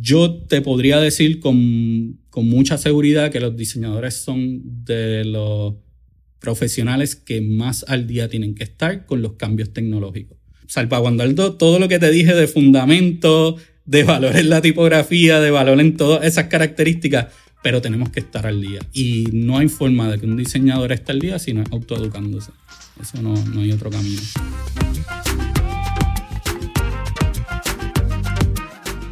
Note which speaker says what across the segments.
Speaker 1: Yo te podría decir con, con mucha seguridad que los diseñadores son de los profesionales que más al día tienen que estar con los cambios tecnológicos. Salvaguardando todo lo que te dije de fundamento, de valor en la tipografía, de valor en todas esas características, pero tenemos que estar al día. Y no hay forma de que un diseñador esté al día si no es autoeducándose. Eso no, no hay otro camino.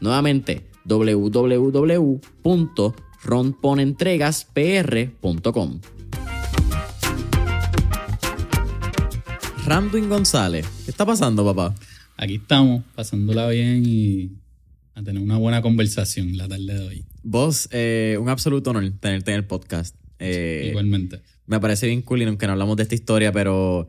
Speaker 2: Nuevamente, www.ronponentregaspr.com. Ramduin González, ¿qué está pasando, papá?
Speaker 1: Aquí estamos, pasándola bien y a tener una buena conversación la tarde de hoy.
Speaker 2: Vos, eh, un absoluto honor tenerte en el podcast.
Speaker 1: Eh, igualmente.
Speaker 2: Me parece bien cool y aunque no hablamos de esta historia, pero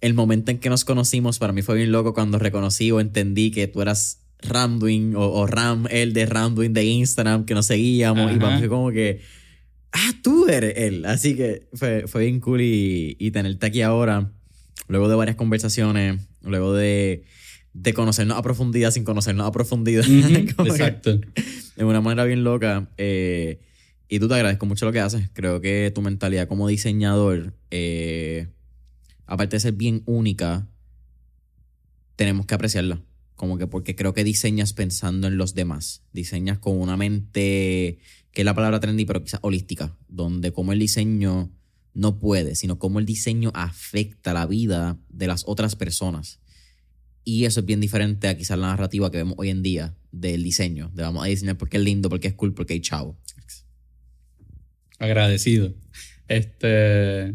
Speaker 2: el momento en que nos conocimos para mí fue bien loco cuando reconocí o entendí que tú eras Ramduin o, Ram, el de Ramduin de Instagram que nos seguíamos y fue como que, ah, tú eres él. Así que fue, fue bien cool y, tenerte aquí ahora, luego de varias conversaciones, luego de, de conocernos a profundidad sin conocernos a profundidad.
Speaker 1: exacto.
Speaker 2: De una manera bien loca. Eh, y tú te agradezco mucho lo que haces. Creo que tu mentalidad como diseñador, eh, aparte de ser bien única, tenemos que apreciarla. Como que porque creo que diseñas pensando en los demás. Diseñas con una mente, que es la palabra trendy, pero quizás holística, donde como el diseño no puede, sino como el diseño afecta la vida de las otras personas. Y eso es bien diferente a quizás la narrativa que vemos hoy en día del diseño. De vamos a diseñar porque es lindo, porque es cool, porque hay chavo.
Speaker 1: Agradecido. Este.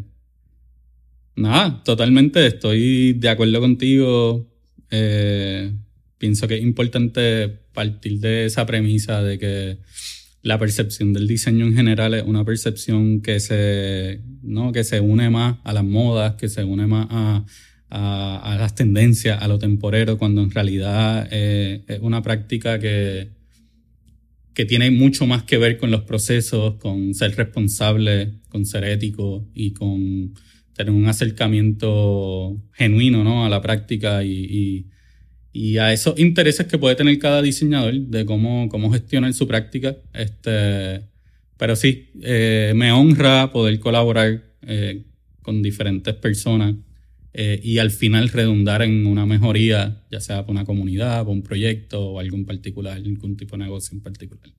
Speaker 1: Nada, totalmente estoy de acuerdo contigo. Eh, pienso que es importante partir de esa premisa de que la percepción del diseño en general es una percepción que se, ¿no? que se une más a las modas, que se une más a, a, las tendencias, a lo temporero, cuando en realidad eh, es una práctica que, que tiene mucho más que ver con los procesos, con ser responsable, con ser ético y con tener un acercamiento genuino ¿no? a la práctica y y a esos intereses que puede tener cada diseñador de cómo, cómo gestionar su práctica. Este, pero sí, eh, me honra poder colaborar eh, con diferentes personas eh, y al final redundar en una mejoría, ya sea para una comunidad, para un proyecto o algo en particular, algún tipo de negocio en particular.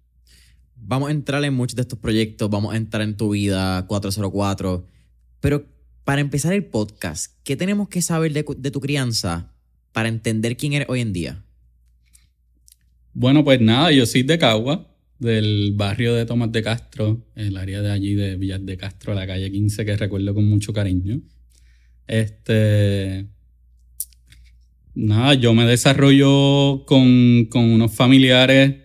Speaker 2: Vamos a entrar en muchos de estos proyectos, vamos a entrar en tu vida 404, pero para empezar el podcast, ¿qué tenemos que saber de, de tu crianza para entender quién eres hoy en día?
Speaker 1: Bueno, pues nada, yo soy de Cagua, del barrio de Tomás de Castro, el área de allí de Villas de Castro, la calle 15, que recuerdo con mucho cariño. Este. Nada, yo me desarrollo con, unos familiares.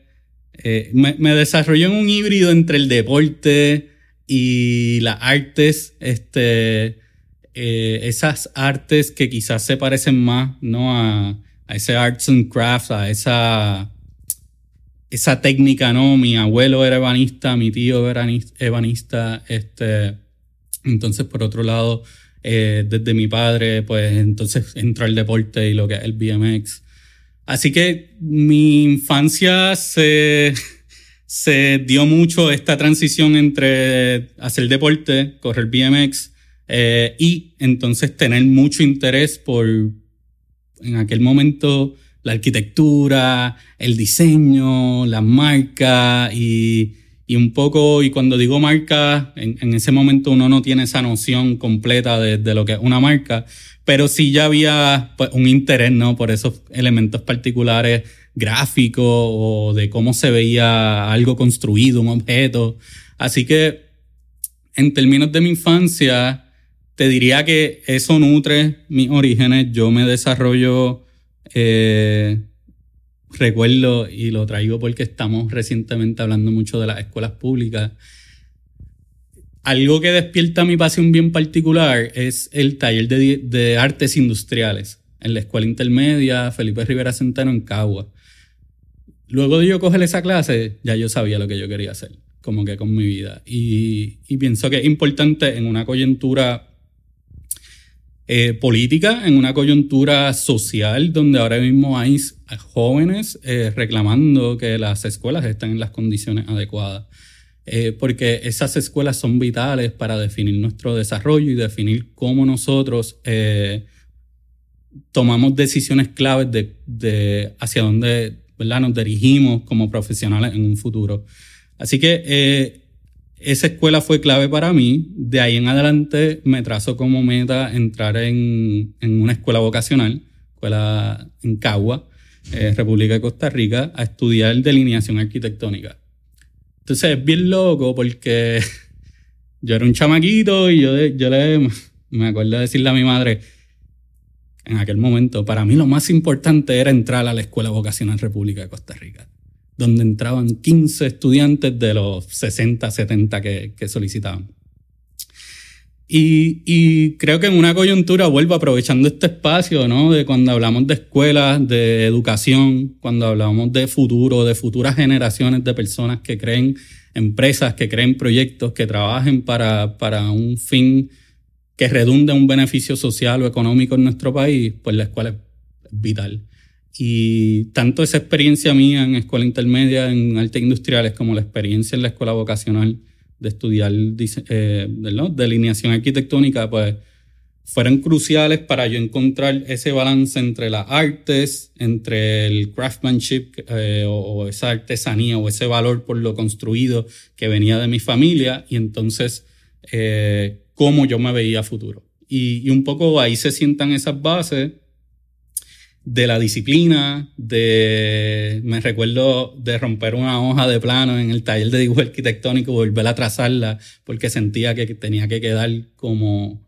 Speaker 1: Eh, me, me en un híbrido entre el deporte y las artes. Este eh, esas artes que quizás se parecen más ¿no? a, ese arts and crafts, a esa esa técnica, ¿no? Mi abuelo era ebanista, mi tío era ebanista, este, entonces por otro lado, eh, desde mi padre, pues entonces entró el deporte y lo que es el BMX. Así que mi infancia se, se dio mucho esta transición entre hacer deporte, correr BMX, eh, y entonces tener mucho interés por, en aquel momento, la arquitectura, el diseño, las marcas y, y un poco, y cuando digo marca, en, en, ese momento uno no tiene esa noción completa de, de, lo que es una marca, pero sí ya había pues, un interés, ¿no? Por esos elementos particulares gráficos o de cómo se veía algo construido, un objeto. Así que, en términos de mi infancia, te diría que eso nutre mis orígenes. Yo me desarrollo eh, recuerdo y lo traigo porque estamos recientemente hablando mucho de las escuelas públicas. Algo que despierta mi pasión bien particular es el taller de, artes industriales en la escuela intermedia Felipe Rivera Centeno en Cagua. Luego de yo coger esa clase, ya yo sabía lo que yo quería hacer, como que con mi vida. Y, y pienso que es importante en una coyuntura eh, política, en una coyuntura social donde ahora mismo hay jóvenes eh, reclamando que las escuelas estén en las condiciones adecuadas. Eh, porque esas escuelas son vitales para definir nuestro desarrollo y definir cómo nosotros tomamos decisiones claves de, de hacia dónde ¿verdad? nos dirigimos como profesionales en un futuro. Así que esa escuela fue clave para mí. De ahí en adelante me trazo como meta entrar en, en una escuela vocacional, escuela en Cagua, eh, República de Costa Rica, a estudiar delineación arquitectónica. Entonces es bien loco porque yo era un chamaquito y yo, yo le, me acuerdo de decirle a mi madre, en aquel momento, para mí lo más importante era entrar a la Escuela Vocacional República de Costa Rica donde entraban 15 estudiantes de los 60, 70 que, que solicitaban. Y, creo que en una coyuntura vuelvo aprovechando este espacio, ¿no? De cuando hablamos de escuelas, de educación, cuando hablamos de futuro, de futuras generaciones de personas que creen empresas, que creen proyectos, que trabajen para, para un fin que redunde un beneficio social o económico en nuestro país, pues la escuela es vital. Y tanto esa experiencia mía en escuela intermedia, en artes industriales, como la experiencia en la escuela vocacional de estudiar eh, delineación arquitectónica, pues fueron cruciales para yo encontrar ese balance entre las artes, entre el craftsmanship eh, o, esa artesanía o ese valor por lo construido que venía de mi familia y entonces eh, cómo yo me veía futuro. Y, y un poco ahí se sientan esas bases de la disciplina, de, me recuerdo de romper una hoja de plano en el taller de dibujo arquitectónico, volver a trazarla, porque sentía que tenía que quedar como,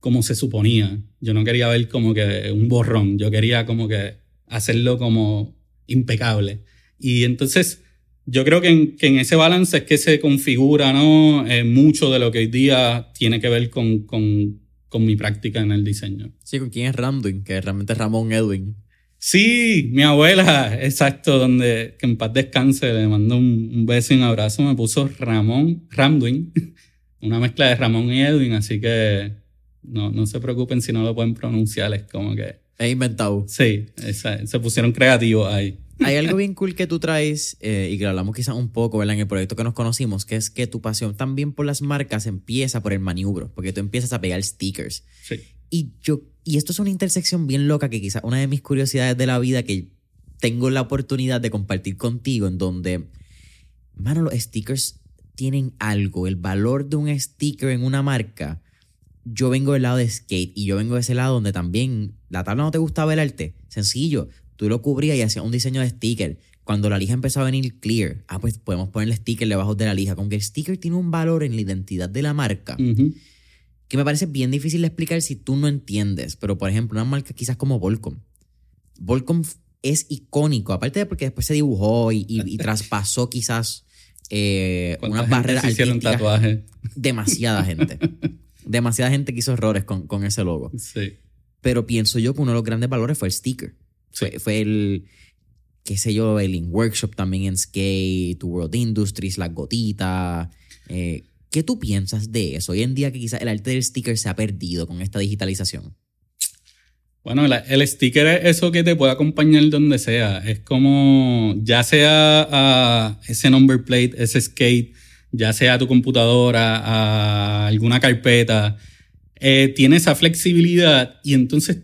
Speaker 1: como se suponía. Yo no quería ver como que un borrón, yo quería como que hacerlo como impecable. Y entonces, yo creo que en, que en ese balance es que se configura, ¿no? Eh, mucho de lo que hoy día tiene que ver con, con con mi práctica en el diseño.
Speaker 2: Sí, ¿con quién es Ramduin? Que realmente es Ramón Edwin.
Speaker 1: Sí, mi abuela, exacto, donde que en paz descanse, le mando un, beso y un abrazo, me puso Ramón, Ramduin, una mezcla de Ramón y Edwin, así que no, no se preocupen si no lo pueden pronunciar, es como que...
Speaker 2: Es inventado.
Speaker 1: Sí, se pusieron creativos ahí.
Speaker 2: Hay algo bien cool que tú traes eh, y que hablamos quizás un poco ¿verdad? en el proyecto que nos conocimos, que es que tu pasión también por las marcas empieza por el maniobro, porque tú empiezas a pegar stickers.
Speaker 1: Sí.
Speaker 2: Y yo, y esto es una intersección bien loca que quizás una de mis curiosidades de la vida que tengo la oportunidad de compartir contigo, en donde, mano, los stickers tienen algo, el valor de un sticker en una marca. Yo vengo del lado de skate y yo vengo de ese lado donde también la tabla no te gustaba el arte. Sencillo, tú lo cubrías y hacías un diseño de sticker. Cuando la lija empezó a venir clear, ah, pues podemos ponerle sticker debajo de la lija. Como que el sticker tiene un valor en la identidad de la marca que me parece bien difícil de explicar si tú no entiendes. Pero, por ejemplo, una marca quizás como Volcom. Volcom es icónico, aparte de porque después se dibujó y, traspasó quizás eh, unas barreras
Speaker 1: hicieron tatuajes?
Speaker 2: Demasiada gente. Demasiada gente que hizo errores con, con ese logo.
Speaker 1: Sí.
Speaker 2: Pero pienso yo que uno de los grandes valores fue el sticker. Fue, el. qué sé yo, el In Workshop también en Skate, tu World Industries, las gotitas. Eh, ¿Qué tú piensas de eso? Hoy en día que quizás el arte del sticker se ha perdido con esta digitalización.
Speaker 1: Bueno, el sticker es eso que te puede acompañar donde sea. Es como, ya sea ese number plate, ese skate, ya sea tu computadora, alguna carpeta, eh, tiene esa flexibilidad y entonces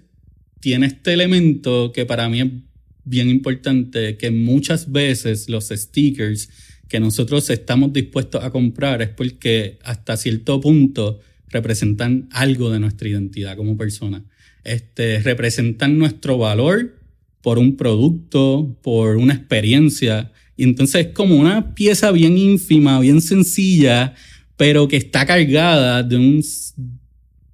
Speaker 1: tiene este elemento que para mí es bien importante, que muchas veces los stickers que nosotros estamos dispuestos a comprar es porque hasta cierto punto representan algo de nuestra identidad como persona este, representan nuestro valor por un producto, por una experiencia. Y entonces es como una pieza bien ínfima, bien sencilla, pero que está cargada de, un,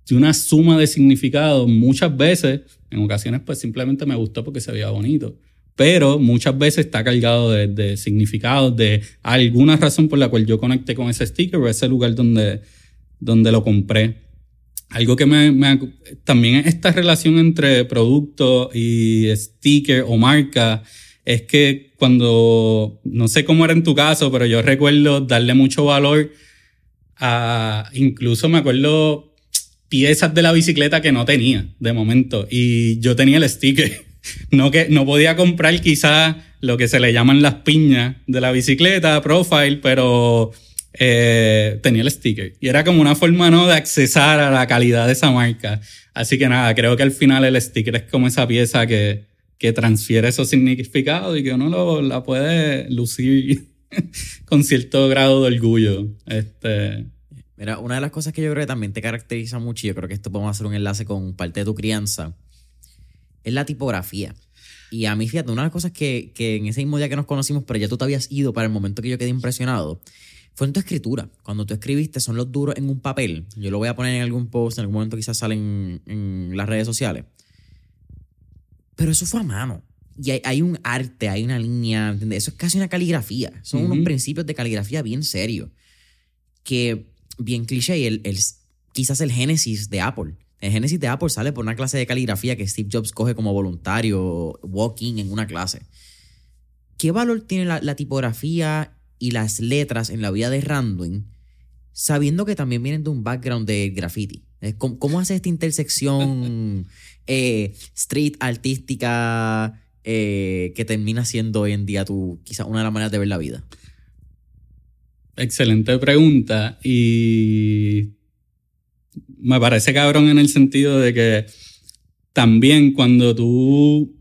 Speaker 1: de una suma de significado. Muchas veces, en ocasiones, pues simplemente me gustó porque se veía bonito. Pero muchas veces está cargado de, de significados, de alguna razón por la cual yo conecté con ese sticker o ese lugar donde, donde lo compré algo que me, me, también esta relación entre producto y sticker o marca es que cuando no sé cómo era en tu caso, pero yo recuerdo darle mucho valor a incluso me acuerdo piezas de la bicicleta que no tenía de momento y yo tenía el sticker. No que no podía comprar quizás lo que se le llaman las piñas de la bicicleta, profile, pero eh, tenía el sticker. Y era como una forma, ¿no?, de accesar a la calidad de esa marca. Así que nada, creo que al final el sticker es como esa pieza que, que transfiere esos significados y que uno lo, la puede lucir con cierto grado de orgullo. Este.
Speaker 2: Mira, una de las cosas que yo creo que también te caracteriza mucho, y yo creo que esto podemos hacer un enlace con parte de tu crianza, es la tipografía. Y a mí, fíjate, una de las cosas que, que en ese mismo día que nos conocimos, pero ya tú te habías ido para el momento que yo quedé impresionado, fue en tu escritura. Cuando tú escribiste, son los duros en un papel. Yo lo voy a poner en algún post, en algún momento quizás salen en, las redes sociales. Pero eso fue a mano. Y hay, un arte, hay una línea, ¿entiendes? Eso es casi una caligrafía. Son unos principios de caligrafía bien serios. Que, bien cliché, el, el, quizás el génesis de Apple. El génesis de Apple sale por una clase de caligrafía que Steve Jobs coge como voluntario, walking en una clase. ¿Qué valor tiene la, la tipografía y las letras en la vida de Randwin, sabiendo que también vienen de un background de graffiti. ¿Cómo, hace esta intersección eh, street artística eh, que termina siendo hoy en día tu, quizás una de las maneras de ver la vida?
Speaker 1: Excelente pregunta y me parece cabrón en el sentido de que también cuando tú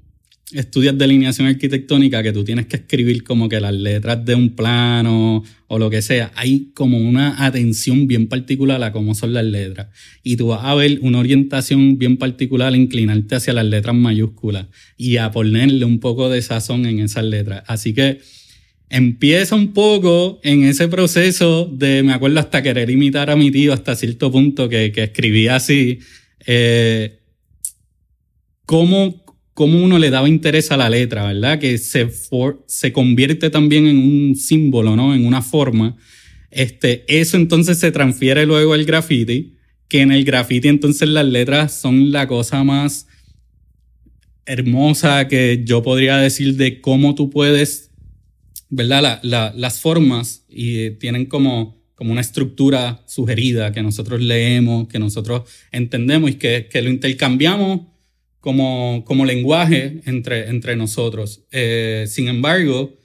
Speaker 1: estudias delineación arquitectónica que tú tienes que escribir como que las letras de un plano o lo que sea, hay como una atención bien particular a cómo son las letras. Y tú vas a ver una orientación bien particular a inclinarte hacia las letras mayúsculas y a ponerle un poco de sazón en esas letras. Así que empieza un poco en ese proceso de, me acuerdo hasta querer imitar a mi tío hasta cierto punto que, que escribía así. Eh, cómo cómo uno le daba interés a la letra, ¿verdad? Que se, se convierte también en un símbolo, ¿no? En una forma. Este, eso entonces se transfiere luego al graffiti, que en el graffiti entonces las letras son la cosa más hermosa que yo podría decir de cómo tú puedes, ¿verdad? las formas y tienen como, como una estructura sugerida que nosotros leemos, que nosotros entendemos y que, que lo intercambiamos como, como lenguaje entre, entre nosotros. Eh, sin embargo,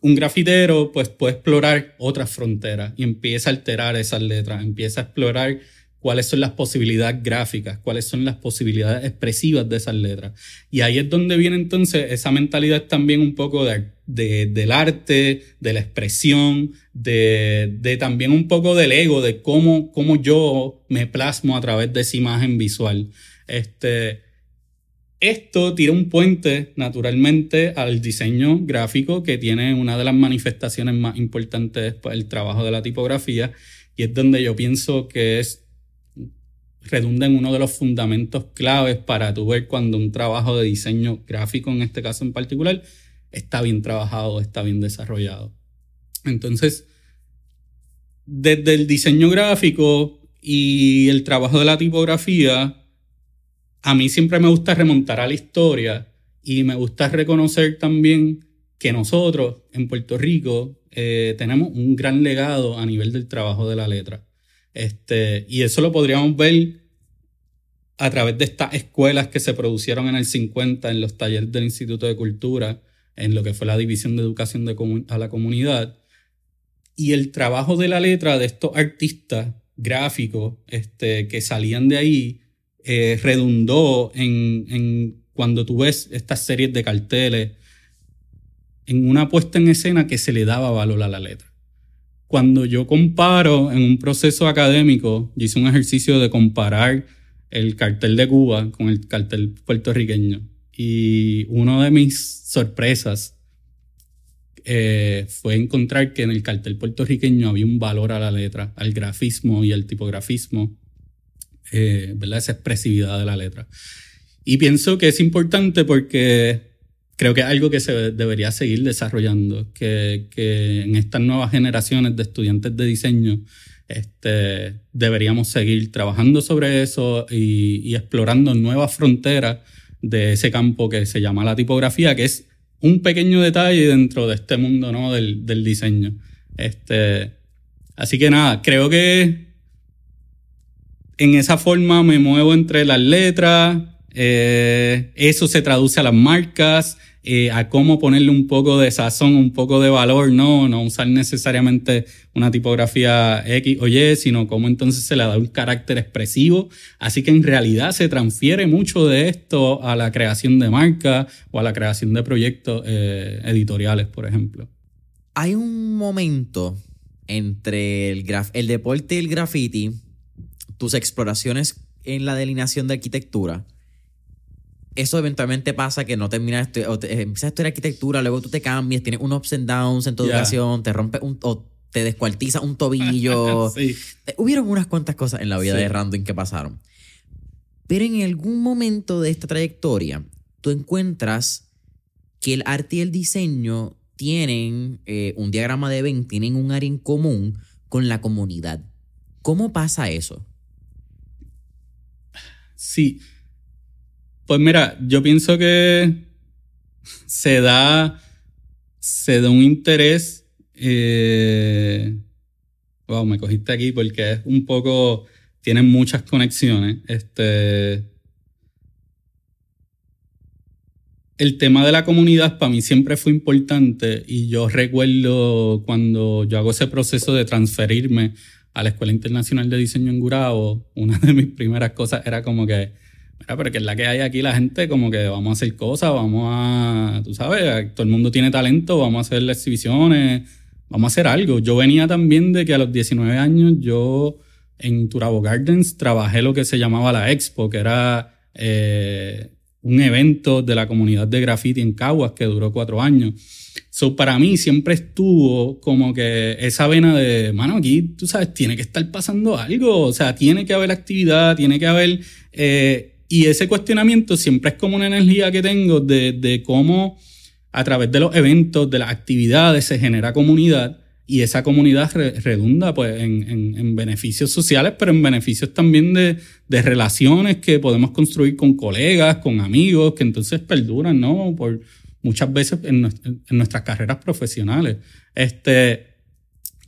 Speaker 1: un grafitero pues, puede explorar otras fronteras y empieza a alterar esas letras, empieza a explorar cuáles son las posibilidades gráficas, cuáles son las posibilidades expresivas de esas letras. Y ahí es donde viene entonces esa mentalidad también un poco de, del arte, de la expresión, de, de, también un poco del ego, de cómo, cómo yo me plasmo a través de esa imagen visual. Este, esto tira un puente naturalmente al diseño gráfico que tiene una de las manifestaciones más importantes del trabajo de la tipografía y es donde yo pienso que es redunda en uno de los fundamentos claves para tu ver cuando un trabajo de diseño gráfico en este caso en particular está bien trabajado, está bien desarrollado. Entonces, desde el diseño gráfico y el trabajo de la tipografía, a mí siempre me gusta remontar a la historia Y me gusta reconocer también que nosotros en Puerto Rico eh, tenemos un gran legado a nivel del trabajo de la letra. Este, y eso lo podríamos ver a través de estas escuelas que se producieron en el 50 en los talleres del Instituto de Cultura, en lo que fue la División de Educación de a la Comunidad. Y el trabajo de la letra de estos artistas gráficos este, que salían de ahí eh, redundó en, en, cuando tú ves estas series de carteles, en una puesta en escena que se le daba valor a la letra. Cuando yo comparo en un proceso académico, yo hice un ejercicio de comparar el cartel de Cuba con el cartel puertorriqueño. Y una de mis sorpresas eh, fue encontrar que en el cartel puertorriqueño había un valor a la letra, al grafismo y al tipografismo, eh, ¿verdad? Esa expresividad de la letra. Y pienso que es importante porque creo que es algo que se debería seguir desarrollando, que, que en estas nuevas generaciones de estudiantes de diseño este, deberíamos seguir trabajando sobre eso y, explorando nuevas fronteras de ese campo que se llama la tipografía, que es un pequeño detalle dentro de este mundo ¿no? del, del diseño. Este, así que nada, creo que en esa forma me muevo entre las letras, eh, eso se traduce a las marcas, eh, a cómo ponerle un poco de sazón, un poco de valor, no, no usar necesariamente una tipografía X o Y, sino cómo entonces se le da un carácter expresivo. Así que en realidad se transfiere mucho de esto a la creación de marcas o a la creación de proyectos eh, editoriales, por ejemplo.
Speaker 2: Hay un momento entre el, el deporte y el graffiti, tus exploraciones en la delineación de arquitectura, eso eventualmente pasa que no terminas, o empiezas a estudiar arquitectura, luego tú te cambias, tienes unos ups and downs en tu educación, te rompe un, o te descuartiza un tobillo. sí. Hubieron unas cuantas cosas en la vida de Random que pasaron. Pero en algún momento de esta trayectoria, tú encuentras que el arte y el diseño tienen eh, un diagrama de Venn, tienen un área en común con la comunidad. ¿Cómo pasa eso?
Speaker 1: Sí. Pues mira, yo pienso que se da, se da un interés. Eh, wow, me cogiste aquí porque es un poco. Tienen muchas conexiones. Este. El tema de la comunidad para mí siempre fue importante y yo recuerdo cuando yo hago ese proceso de transferirme a la Escuela Internacional de Diseño en Gurabo, una de mis primeras cosas era como que Mira, pero que es la que hay aquí la gente, como que vamos a hacer cosas, vamos a, tú sabes, todo el mundo tiene talento, vamos a hacer exhibiciones, vamos a hacer algo. Yo venía también de que a los 19 años yo en Turabo Gardens trabajé lo que se llamaba la Expo, que era eh, un evento de la comunidad de graffiti en Caguas que duró cuatro años. So, para mí siempre estuvo como que esa vena de, mano, aquí, tú sabes, tiene que estar pasando algo, o sea, tiene que haber actividad, tiene que haber eh, y ese cuestionamiento siempre es como una energía que tengo de, de cómo a través de los eventos, de las actividades, se genera comunidad y esa comunidad redunda pues, en, en, en, beneficios sociales, pero en beneficios también de, de, relaciones que podemos construir con colegas, con amigos, que entonces perduran, ¿no? Por muchas veces en, en nuestras carreras profesionales. Este,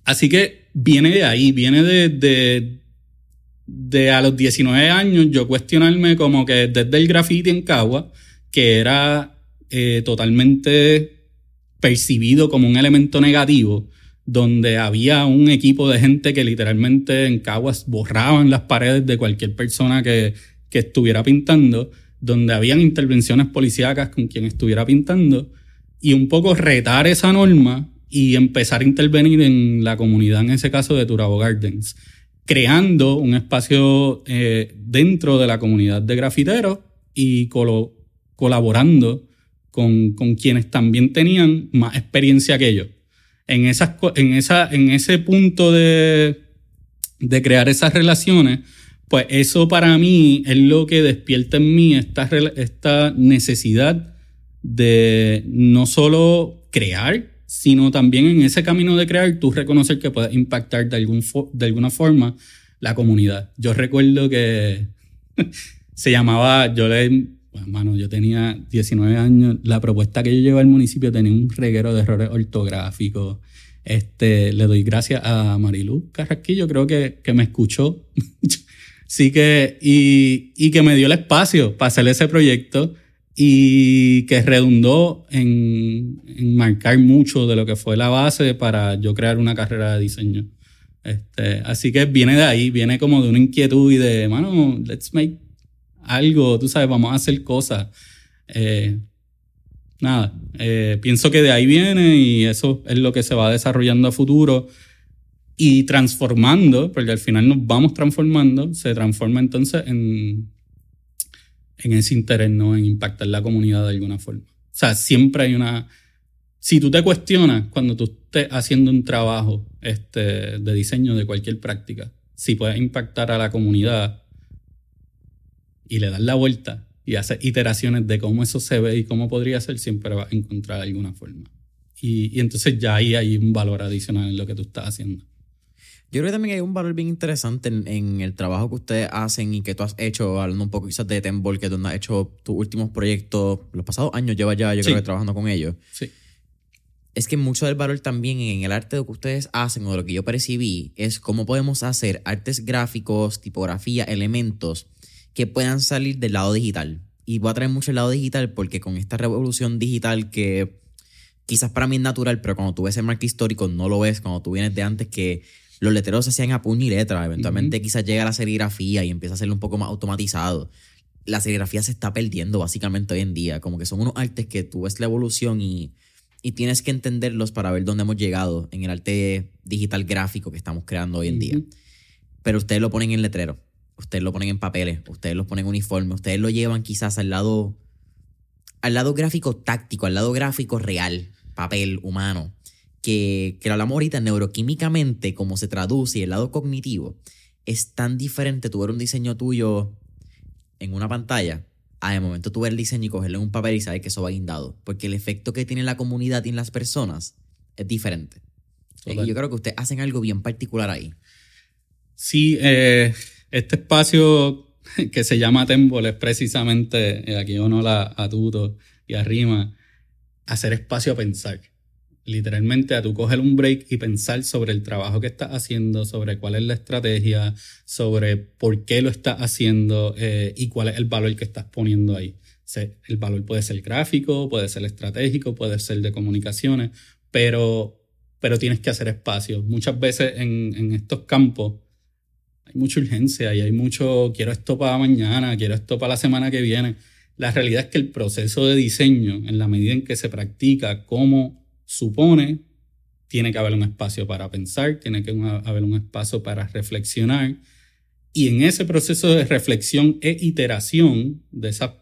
Speaker 1: así que viene de ahí, viene de, de, de a los 19 años yo cuestionarme como que desde el graffiti en Cagua, que era eh, totalmente percibido como un elemento negativo, donde había un equipo de gente que literalmente en Caguas borraban las paredes de cualquier persona que, que estuviera pintando, donde habían intervenciones policíacas con quien estuviera pintando, y un poco retar esa norma y empezar a intervenir en la comunidad, en ese caso de Turabo Gardens creando un espacio eh, dentro de la comunidad de grafiteros y colaborando con, quienes también tenían más experiencia que ellos. En, esas, en, esa, en ese punto de, de crear esas relaciones, pues eso para mí es lo que despierta en mí esta, esta necesidad de no solo crear, sino también en ese camino de crear, tú reconocer que puedes impactar de, algún de alguna forma la comunidad. Yo recuerdo que se llamaba, yo le mano, yo tenía 19 años. La propuesta que yo llevé al municipio tenía un reguero de errores ortográficos. Este, le doy gracias a Marilu Carrasquillo, creo que, que me escuchó. sí que, y, y, que me dio el espacio para hacer ese proyecto y que redundó en, en, marcar mucho de lo que fue la base para yo crear una carrera de diseño. Este, así que viene de ahí, viene como de una inquietud y de, mano, let's make algo, tú sabes, vamos a hacer cosas. Eh, nada, eh, pienso que de ahí viene y eso es lo que se va desarrollando a futuro y transformando, porque al final nos vamos transformando, se transforma entonces en, en ese interés, ¿no? En impactar la comunidad de alguna forma. O sea, siempre hay una... Si tú te cuestionas cuando tú estés haciendo un trabajo este, de diseño de cualquier práctica, si puedes impactar a la comunidad y le das la vuelta y haces iteraciones de cómo eso se ve y cómo podría ser, siempre vas a encontrar alguna forma. Y, y entonces ya ahí hay un valor adicional en lo que tú estás haciendo.
Speaker 2: Yo creo que también hay un valor bien interesante en, el trabajo que ustedes hacen y que tú has hecho, hablando un poco quizás de Tembol, que tú has hecho tus últimos proyectos, los pasados años llevas ya, yo creo que trabajando con ellos.
Speaker 1: Sí.
Speaker 2: Es que mucho del valor también en el arte de lo que ustedes hacen o de lo que yo percibí es cómo podemos hacer artes gráficos, tipografía, elementos que puedan salir del lado digital. Y voy a traer mucho el lado digital porque con esta revolución digital que quizás para mí es natural, pero cuando tú ves el marco histórico no lo ves, cuando tú vienes de antes que los letreros se hacían a puño y letra. Eventualmente quizás llega la serigrafía y empieza a ser un poco más automatizado. La serigrafía se está perdiendo básicamente hoy en día. Como que son unos artes que tú ves la evolución y, y tienes que entenderlos para ver dónde hemos llegado en el arte digital gráfico que estamos creando hoy en día. Pero ustedes lo ponen en letrero, ustedes lo ponen en papeles, ustedes lo ponen en uniforme, ustedes lo llevan quizás al lado, al lado gráfico táctico, al lado gráfico real, papel, humano que, que lo hablamos ahorita, neuroquímicamente, como se traduce y el lado cognitivo, es tan diferente tu ver un diseño tuyo en una pantalla a de momento tú ver el diseño y cogerlo en un papel y saber que eso va guindado. Porque el efecto que tiene la comunidad y en las personas es diferente. Y yo creo que ustedes hacen algo bien particular ahí.
Speaker 1: Sí, eh, este espacio que se llama Tembol es precisamente, eh, aquí uno la atuto y arrima, hacer espacio a pensar literalmente a tu coger un break y pensar sobre el trabajo que estás haciendo, sobre cuál es la estrategia, sobre por qué lo estás haciendo eh, y cuál es el valor que estás poniendo ahí. el valor puede ser gráfico, puede ser estratégico, puede ser de comunicaciones, pero, pero tienes que hacer espacio. Muchas veces en, estos campos hay mucha urgencia y hay mucho, quiero esto para mañana, quiero esto para la semana que viene. La realidad es que el proceso de diseño, en la medida en que se practica, cómo supone, tiene que haber un espacio para pensar, tiene que haber un espacio para reflexionar. Y en ese proceso de reflexión e iteración de esas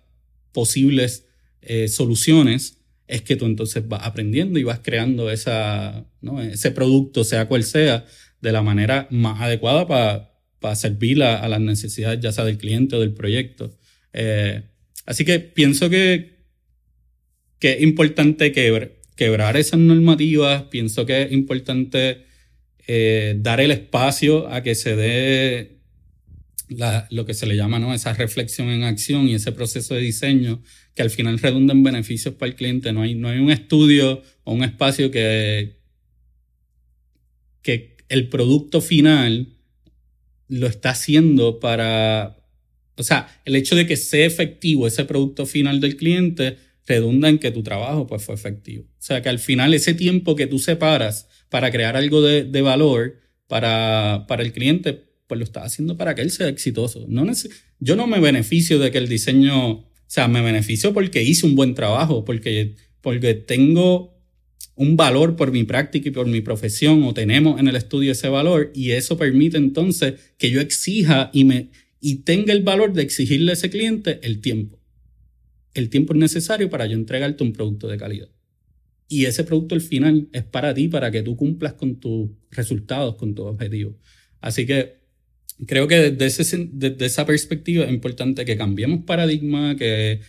Speaker 1: posibles eh, soluciones, es que tú entonces vas aprendiendo y vas creando esa, ese producto, sea cual sea, de la manera más adecuada para, para servir a, las necesidades ya sea del cliente o del proyecto. Eh, así que pienso que, que es importante que quebrar esas normativas, pienso que es importante eh, dar el espacio a que se dé lo que se le llama ¿no? esa reflexión en acción y ese proceso de diseño que al final redunda en beneficios para el cliente. No hay, no hay un estudio o un espacio que, que el producto final lo está haciendo para, o sea, el hecho de que sea efectivo ese producto final del cliente redunda en que tu trabajo pues, fue efectivo. O sea, que al final ese tiempo que tú separas para crear algo de, valor para, para, el cliente, pues lo estás haciendo para que él sea exitoso. No yo no me beneficio de que el diseño, o sea, me beneficio porque hice un buen trabajo, porque, porque tengo un valor por mi práctica y por mi profesión, o tenemos en el estudio ese valor, y eso permite entonces que yo exija y, me, y tenga el valor de exigirle a ese cliente el tiempo el tiempo necesario para yo entregarte un producto de calidad. Y ese producto al final es para ti, para que tú cumplas con tus resultados, con tus objetivos. Así que creo que desde, desde esa perspectiva es importante que cambiemos paradigma, que,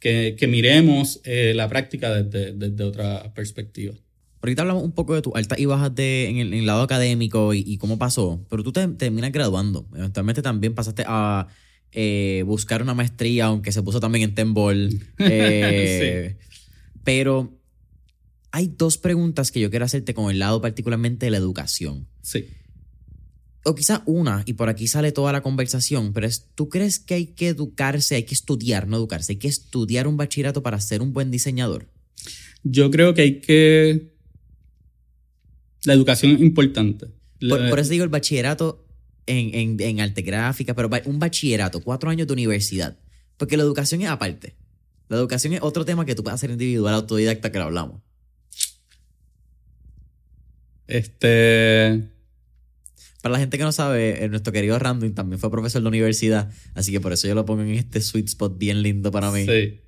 Speaker 1: que, miremos eh, la práctica desde, desde, otra perspectiva.
Speaker 2: Ahorita hablamos un poco de tus altas y bajas de, en, el, lado académico y, y, cómo pasó, pero tú te, terminas graduando. Eventualmente también pasaste a eh, buscar una maestría, aunque se puso también en Tembol. Eh, pero hay dos preguntas que yo quiero hacerte con el lado particularmente de la educación.
Speaker 1: Sí.
Speaker 2: O quizá una, y por aquí sale toda la conversación, pero es, ¿tú crees que hay que educarse, hay que estudiar, no educarse, hay que estudiar un bachillerato para ser un buen diseñador?
Speaker 1: Yo creo que hay que... La educación es importante.
Speaker 2: Por, por eso digo el bachillerato en, en, en arte gráfica, pero un bachillerato, cuatro años de universidad. Porque la educación es aparte. La educación es otro tema que tú puedes hacer individual, autodidacta, que lo hablamos.
Speaker 1: Este.
Speaker 2: Para la gente que no sabe, eh, nuestro querido Random también fue profesor de la universidad, así que por eso yo lo pongo en este sweet spot bien lindo para mí.
Speaker 1: Sí.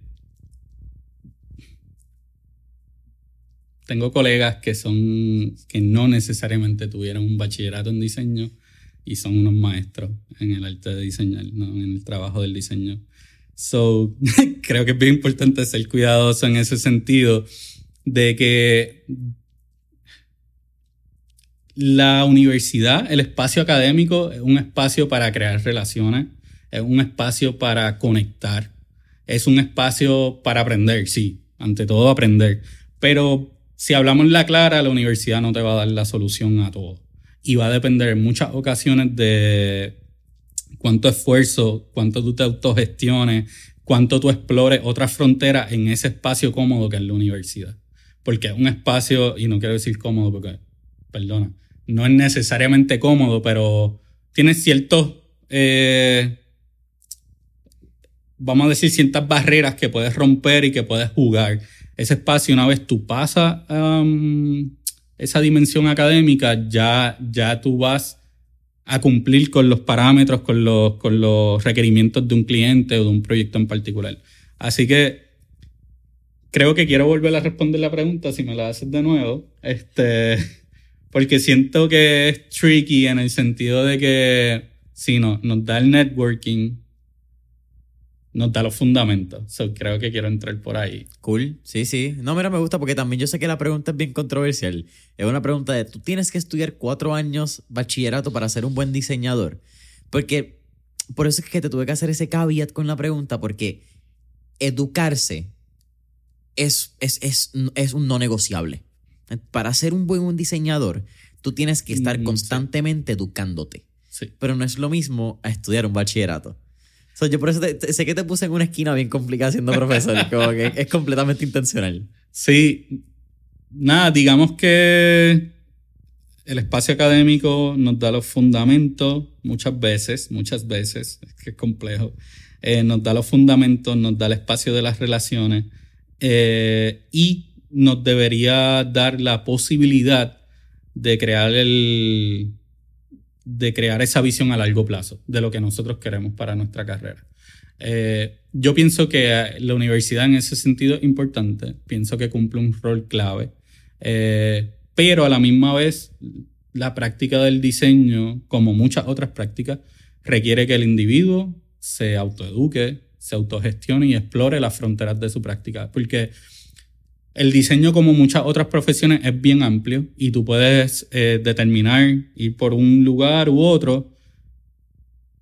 Speaker 1: Tengo colegas que son que no necesariamente tuvieron un bachillerato en diseño y son unos maestros en el arte de diseñar, ¿no? en el trabajo del diseño. So, creo que es bien importante ser cuidadoso en ese sentido de que la universidad, el espacio académico, es un espacio para crear relaciones, es un espacio para conectar, es un espacio para aprender, sí, ante todo aprender. Pero si hablamos la clara, la universidad no te va a dar la solución a todo. Y va a depender en muchas ocasiones de cuánto esfuerzo, cuánto tú te autogestiones, cuánto tú explores otras fronteras en ese espacio cómodo que es la universidad. Porque es un espacio, y no quiero decir cómodo porque, perdona, no es necesariamente cómodo, pero tiene ciertos, eh, vamos a decir, ciertas barreras que puedes romper y que puedes jugar. Ese espacio, una vez tú pasas esa dimensión académica, ya, ya tú vas a cumplir con los parámetros, con los, con los requerimientos de un cliente o de un proyecto en particular. Así que creo que quiero volver a responder la pregunta si me la haces de nuevo. Este, porque siento que es tricky en el sentido de que, si no, nos da el networking, nos da los fundamentos. So, creo que quiero entrar por ahí.
Speaker 2: Cool, sí, sí. No, mira, me gusta porque también yo sé que la pregunta es bien controversial. Es una pregunta de, ¿tú tienes que estudiar cuatro años bachillerato para ser un buen diseñador? Porque, por eso es que te tuve que hacer ese caveat con la pregunta, porque educarse es, es, es, es un no negociable. Para ser un buen diseñador, tú tienes que estar
Speaker 1: Mm,
Speaker 2: constantemente educándote.
Speaker 1: Sí.
Speaker 2: Pero no es lo mismo a estudiar un bachillerato. So, yo por eso te- te- sé que te puse en una esquina bien complicada siendo profesor. como que es completamente intencional.
Speaker 1: Sí, nada, digamos que el espacio académico nos da los fundamentos muchas veces, muchas veces, es que es complejo, eh, nos da los fundamentos, nos da el espacio de las relaciones eh, y nos debería dar la posibilidad de crear el de crear esa visión a largo plazo de lo que nosotros queremos para nuestra carrera. Eh, yo pienso que eh, la universidad en ese sentido es importante, pienso que cumple un rol clave, eh, pero a la misma vez la práctica del diseño, como muchas otras prácticas, requiere que el individuo se autoeduque, se autogestione y explore las fronteras de su práctica, porque el diseño, como muchas otras profesiones, es bien amplio y tú puedes eh, determinar ir por un lugar u otro,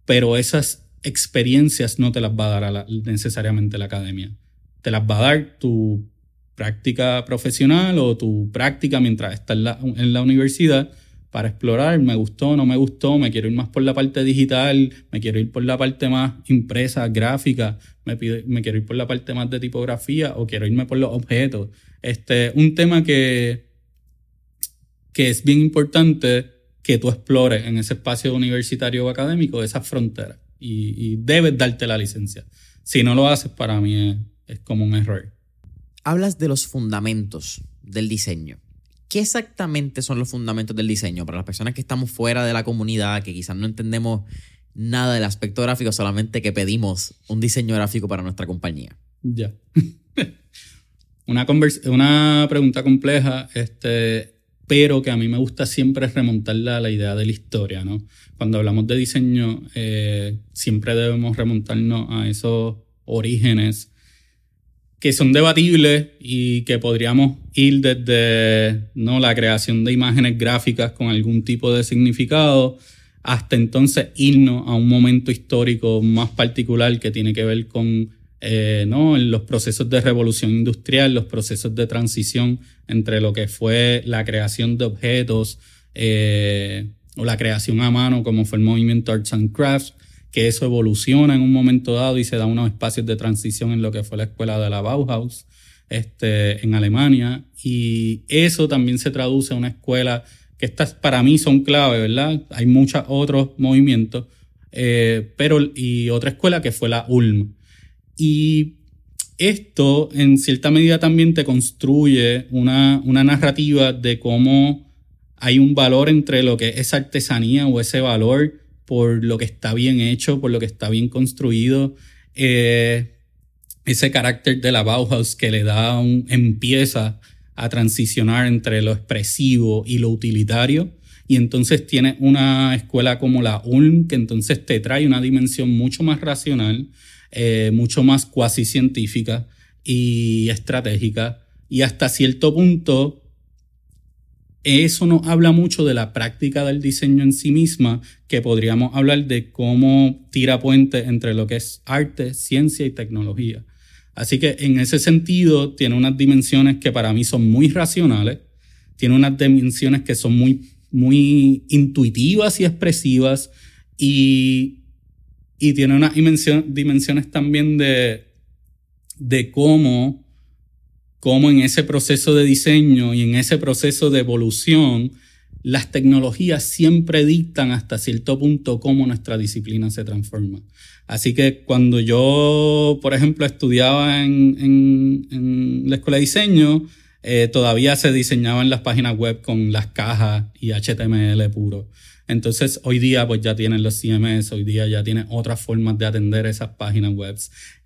Speaker 1: pero esas experiencias no te las va a dar a la- necesariamente la academia. Te las va a dar tu práctica profesional o tu práctica mientras estás en la, en la universidad para explorar, me gustó, no me gustó, me quiero ir más por la parte digital, me quiero ir por la parte más impresa, gráfica, me, pide- me quiero ir por la parte más de tipografía o quiero irme por los objetos. Este, un tema que, que es bien importante que tú explores en ese espacio universitario o académico, esas fronteras. Y, y debes darte la licencia. Si no lo haces, para mí es, es como un error.
Speaker 2: Hablas de los fundamentos del diseño. ¿Qué exactamente son los fundamentos del diseño? Para las personas que estamos fuera de la comunidad, que quizás no entendemos nada del aspecto gráfico, solamente que pedimos un diseño gráfico para nuestra compañía.
Speaker 1: Ya. una, convers- una pregunta compleja, este, pero que a mí me gusta siempre remontarla a la idea de la historia, ¿no? Cuando hablamos de diseño, eh, siempre debemos remontarnos a esos orígenes que son debatibles y que podríamos ir desde ¿no? la creación de imágenes gráficas con algún tipo de significado hasta entonces irnos a un momento histórico más particular que tiene que ver con eh, ¿no? los procesos de revolución industrial, los procesos de transición entre lo que fue la creación de objetos eh, o la creación a mano, como fue el movimiento Arts and Crafts, que eso evoluciona en un momento dado y se da unos espacios de transición en lo que fue la escuela de la Bauhaus este, en Alemania. Y eso también se traduce a una escuela que estas para mí son clave, ¿verdad? Hay muchos otros movimientos, eh, pero y otra escuela que fue la Ulm. Y esto en cierta medida también te construye una, una narrativa de cómo hay un valor entre lo que es artesanía o ese valor por lo que está bien hecho, por lo que está bien construido. Eh, ese carácter de la Bauhaus que le da un, empieza a transicionar entre lo expresivo y lo utilitario. Y entonces tiene una escuela como la Ulm que entonces te trae una dimensión mucho más racional, eh, mucho más cuasi científica y estratégica. Y hasta cierto punto, eso nos habla mucho de la práctica del diseño en sí misma, que podríamos hablar de cómo tira puente entre lo que es arte, ciencia y tecnología. Así que en ese sentido tiene unas dimensiones que para mí son muy racionales, tiene unas dimensiones que son muy, muy intuitivas y expresivas y, tiene unas dimensiones también de, de cómo, cómo en ese proceso de diseño y en ese proceso de evolución, las tecnologías siempre dictan hasta cierto punto cómo nuestra disciplina se transforma. Así que cuando yo, por ejemplo, estudiaba en, la escuela de diseño, eh, todavía se diseñaban las páginas web con las cajas y HTML puro. Entonces, hoy día pues ya tienen los CMS, hoy día ya tienen otras formas de atender esas páginas web.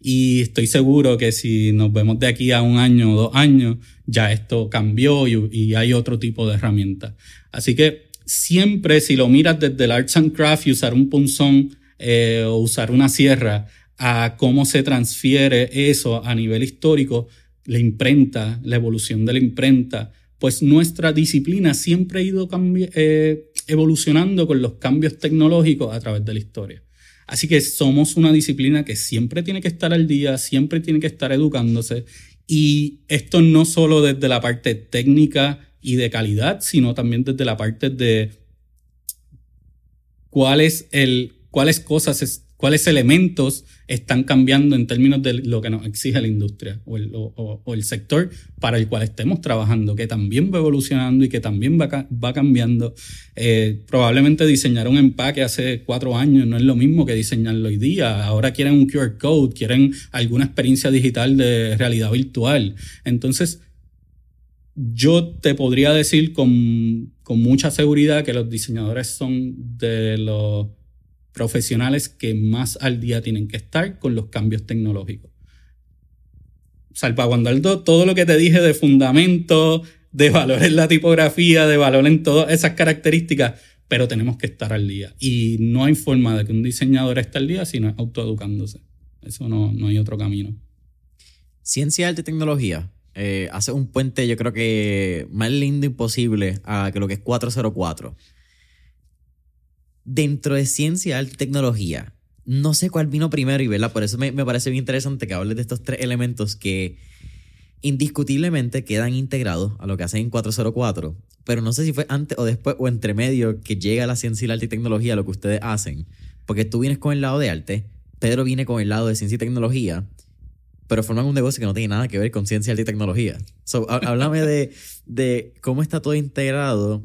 Speaker 1: Y estoy seguro que si nos vemos de aquí a un año o dos años, ya esto cambió y, hay otro tipo de herramientas. Así que siempre si lo miras desde el Arts and Craft y usar un punzón eh, o usar una sierra a cómo se transfiere eso a nivel histórico, la imprenta, la evolución de la imprenta, pues nuestra disciplina siempre ha ido eh, evolucionando con los cambios tecnológicos a través de la historia. Así que somos una disciplina que siempre tiene que estar al día, siempre tiene que estar educándose y esto no solo desde la parte técnica y de calidad, sino también desde la parte de cuál es el cuáles cosas, cuáles elementos están cambiando en términos de lo que nos exige la industria o el, sector para el cual estemos trabajando, que también va evolucionando y que también va, va cambiando. Eh, probablemente diseñar un empaque hace cuatro años no es lo mismo que diseñarlo hoy día. Ahora quieren un QR code, quieren alguna experiencia digital de realidad virtual. Entonces, yo te podría decir con, con mucha seguridad que los diseñadores son de los profesionales que más al día tienen que estar con los cambios tecnológicos. Salvaguardando todo lo que te dije de fundamento, de valor en la tipografía, de valor en todas esas características, pero tenemos que estar al día. Y no hay forma de que un diseñador esté al día sino autoeducándose. Eso no, no hay otro camino.
Speaker 2: Ciencia, arte y tecnología. Eh, hace un puente, yo creo que más lindo imposible a que lo que es 404 dentro de ciencia, arte y tecnología, no sé cuál vino primero y ¿verdad? por eso me, parece bien interesante que hables de estos tres elementos que indiscutiblemente quedan integrados a lo que hacen en 404, pero no sé si fue antes o después o entre medio que llega la ciencia y la arte y tecnología lo que ustedes hacen, porque tú vienes con el lado de arte, Pedro viene con el lado de ciencia y tecnología, pero forman un negocio que no tiene nada que ver con ciencia, arte y tecnología. So, háblame de, de cómo está todo integrado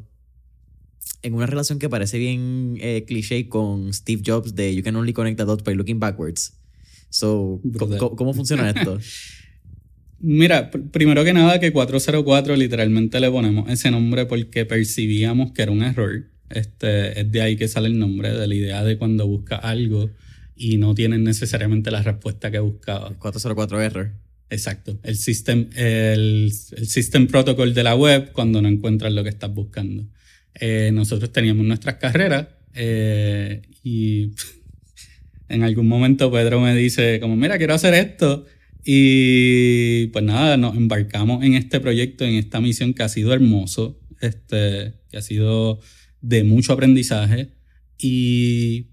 Speaker 2: en una relación que parece bien eh, cliché con Steve Jobs de You can only connect the dots by looking backwards. So, ¿cómo, funciona esto?
Speaker 1: Mira, primero que nada que 404 literalmente le ponemos ese nombre porque percibíamos que era un error. Este, es de ahí que sale el nombre, de la idea de cuando busca algo y no tienen necesariamente la respuesta que buscaba.
Speaker 2: 404 error.
Speaker 1: Exacto. El system, el, el system protocol de la web cuando no encuentras lo que estás buscando. Eh, nosotros teníamos nuestras carreras eh, y en algún momento Pedro me dice como, mira, quiero hacer esto. Y pues nada, nos embarcamos en este proyecto, en esta misión que ha sido hermoso, este, que ha sido de mucho aprendizaje Y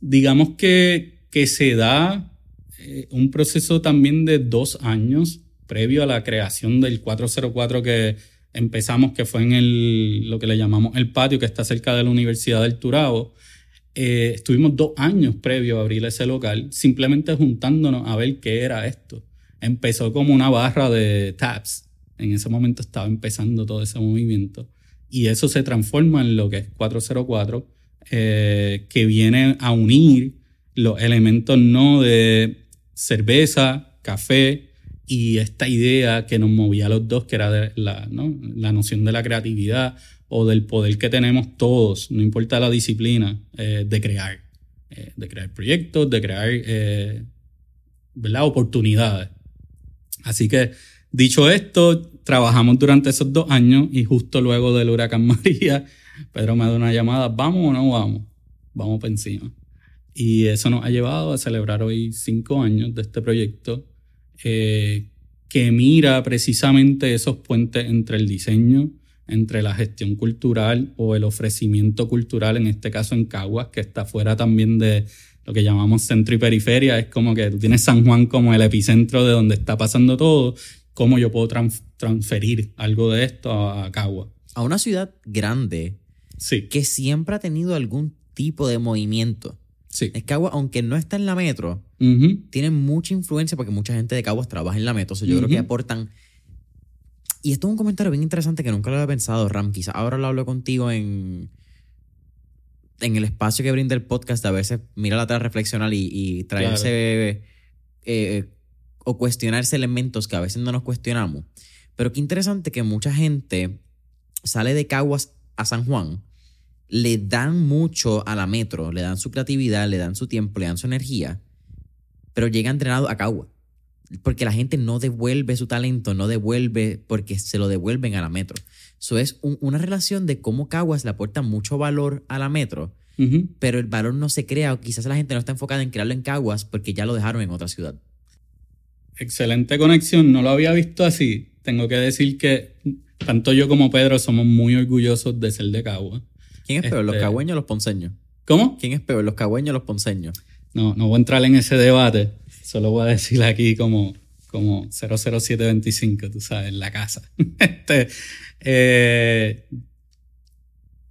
Speaker 1: digamos que, que se da eh, un proceso también de dos años previo a la creación del 404 que empezamos, que fue en el, lo que le llamamos el patio, que está cerca de la Universidad del Turabo. Eh, estuvimos dos años previo a abrir ese local, simplemente juntándonos a ver qué era esto. Empezó como una barra de tabs. En ese momento estaba empezando todo ese movimiento. Y eso se transforma en lo que es 404, eh, que viene a unir los elementos no de cerveza, café, y esta idea que nos movía a los dos, que era la, la noción de la creatividad o del poder que tenemos todos, no importa la disciplina, eh, de crear, eh, de crear proyectos, de crear eh, oportunidades. Así que, dicho esto, trabajamos durante esos dos años y justo luego del huracán María, Pedro me da una llamada, ¿vamos o no vamos? Vamos para encima. Y eso nos ha llevado a celebrar hoy cinco años de este proyecto eh, que mira precisamente esos puentes entre el diseño, entre la gestión cultural o el ofrecimiento cultural, en este caso en Caguas, que está fuera también de lo que llamamos centro y periferia. Es como que tú tienes San Juan como el epicentro de donde está pasando todo. ¿Cómo yo puedo transferir algo de esto a, Caguas?
Speaker 2: A una ciudad grande
Speaker 1: sí.
Speaker 2: que siempre ha tenido algún tipo de movimiento.
Speaker 1: Sí.
Speaker 2: Es Caguas, aunque no está en la metro, tienen mucha influencia porque mucha gente de Caguas trabaja en la metro. yo creo que aportan. Y esto es un comentario bien interesante que nunca lo había pensado, Ram. Quizá ahora lo hablo contigo en, en el espacio que brinda el podcast. A veces mira la reflexionar y, y traerse eh, o cuestionarse elementos que a veces no nos cuestionamos. Pero qué interesante que mucha gente sale de Caguas a San Juan le dan mucho a la metro, le dan su creatividad, le dan su tiempo, le dan su energía, pero llega entrenado a Cagua. Porque la gente no devuelve su talento, no devuelve porque se lo devuelven a la metro. Eso es una relación de cómo Caguas le aporta mucho valor a la metro, pero el valor no se crea o quizás la gente no está enfocada en crearlo en Caguas porque ya lo dejaron en otra ciudad.
Speaker 1: Excelente conexión, no lo había visto así. Tengo que decir que tanto yo como Pedro somos muy orgullosos de ser de Caguas.
Speaker 2: ¿Quién es peor, los este, cagüeños o los ponceños?
Speaker 1: ¿Cómo?
Speaker 2: ¿Quién es peor, los cagüeños o los ponceños?
Speaker 1: No, no voy a entrar en ese debate. Solo voy a decir aquí como, como 00725, tú sabes, en la casa. este, eh,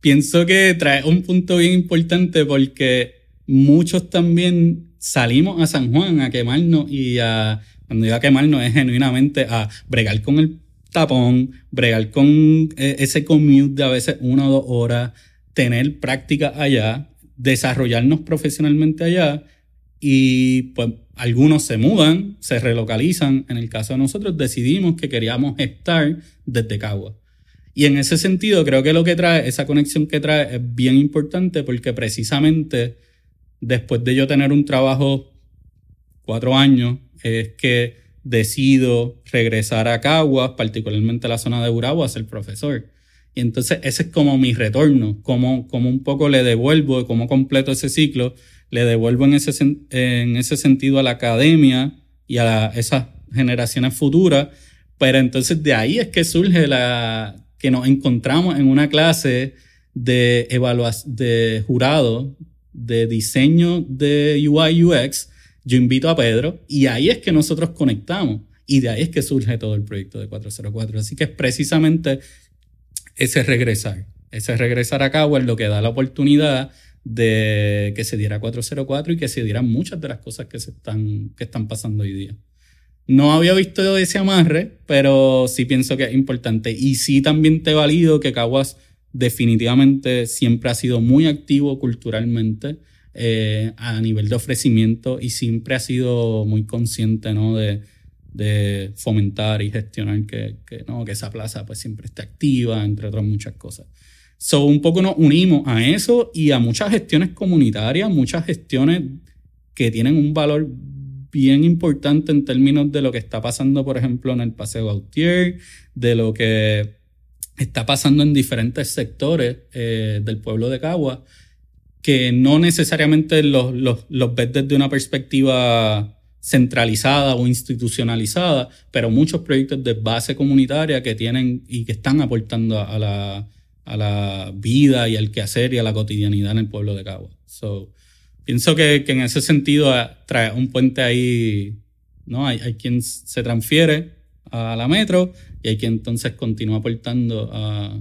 Speaker 1: pienso que trae un punto bien importante porque muchos también salimos a San Juan a quemarnos y a, cuando digo a quemarnos es genuinamente a bregar con el tapón, bregar con eh, ese commute de a veces una o dos horas, tener práctica allá, desarrollarnos profesionalmente allá y pues algunos se mudan, se relocalizan. En el caso de nosotros decidimos que queríamos estar desde Cagua. Y en ese sentido creo que lo que trae, esa conexión que trae es bien importante porque precisamente después de yo tener un trabajo cuatro años, es que decido regresar a Caguas, particularmente a la zona de Urabo, a ser profesor. Y entonces ese es como mi retorno, como, como un poco le devuelvo, como completo ese ciclo, le devuelvo en ese, en ese sentido a la academia y a esas generaciones futuras, pero entonces de ahí es que surge la que nos encontramos en una clase de evaluación de jurado de diseño de UI UX. Yo invito a Pedro y ahí es que nosotros conectamos y de ahí es que surge todo el proyecto de 404. Así que es precisamente ese regresar. Ese regresar a es lo que da la oportunidad de que se diera 404 y que se dieran muchas de las cosas que, se están, que están pasando hoy día. No había visto ese amarre, pero sí pienso que es importante. Y sí también te valido que Caguas definitivamente siempre ha sido muy activo culturalmente eh, a nivel de ofrecimiento y siempre ha sido muy consciente ¿no? de, de fomentar y gestionar que, que, ¿no? que esa plaza pues siempre esté activa, entre otras muchas cosas. So, un poco nos unimos a eso y a muchas gestiones comunitarias, muchas gestiones que tienen un valor bien importante en términos de lo que está pasando, por ejemplo, en el Paseo Gautier, de lo que está pasando en diferentes sectores eh, del pueblo de Cagua, que no necesariamente los, los, los ves desde una perspectiva centralizada o institucionalizada, pero muchos proyectos de base comunitaria que tienen y que están aportando a la, a la vida y al quehacer y a la cotidianidad en el pueblo de Cagua. So, pienso que, que en ese sentido ah, trae un puente ahí, ¿no? Hay, hay quien se transfiere a la metro y hay quien entonces continúa aportando a,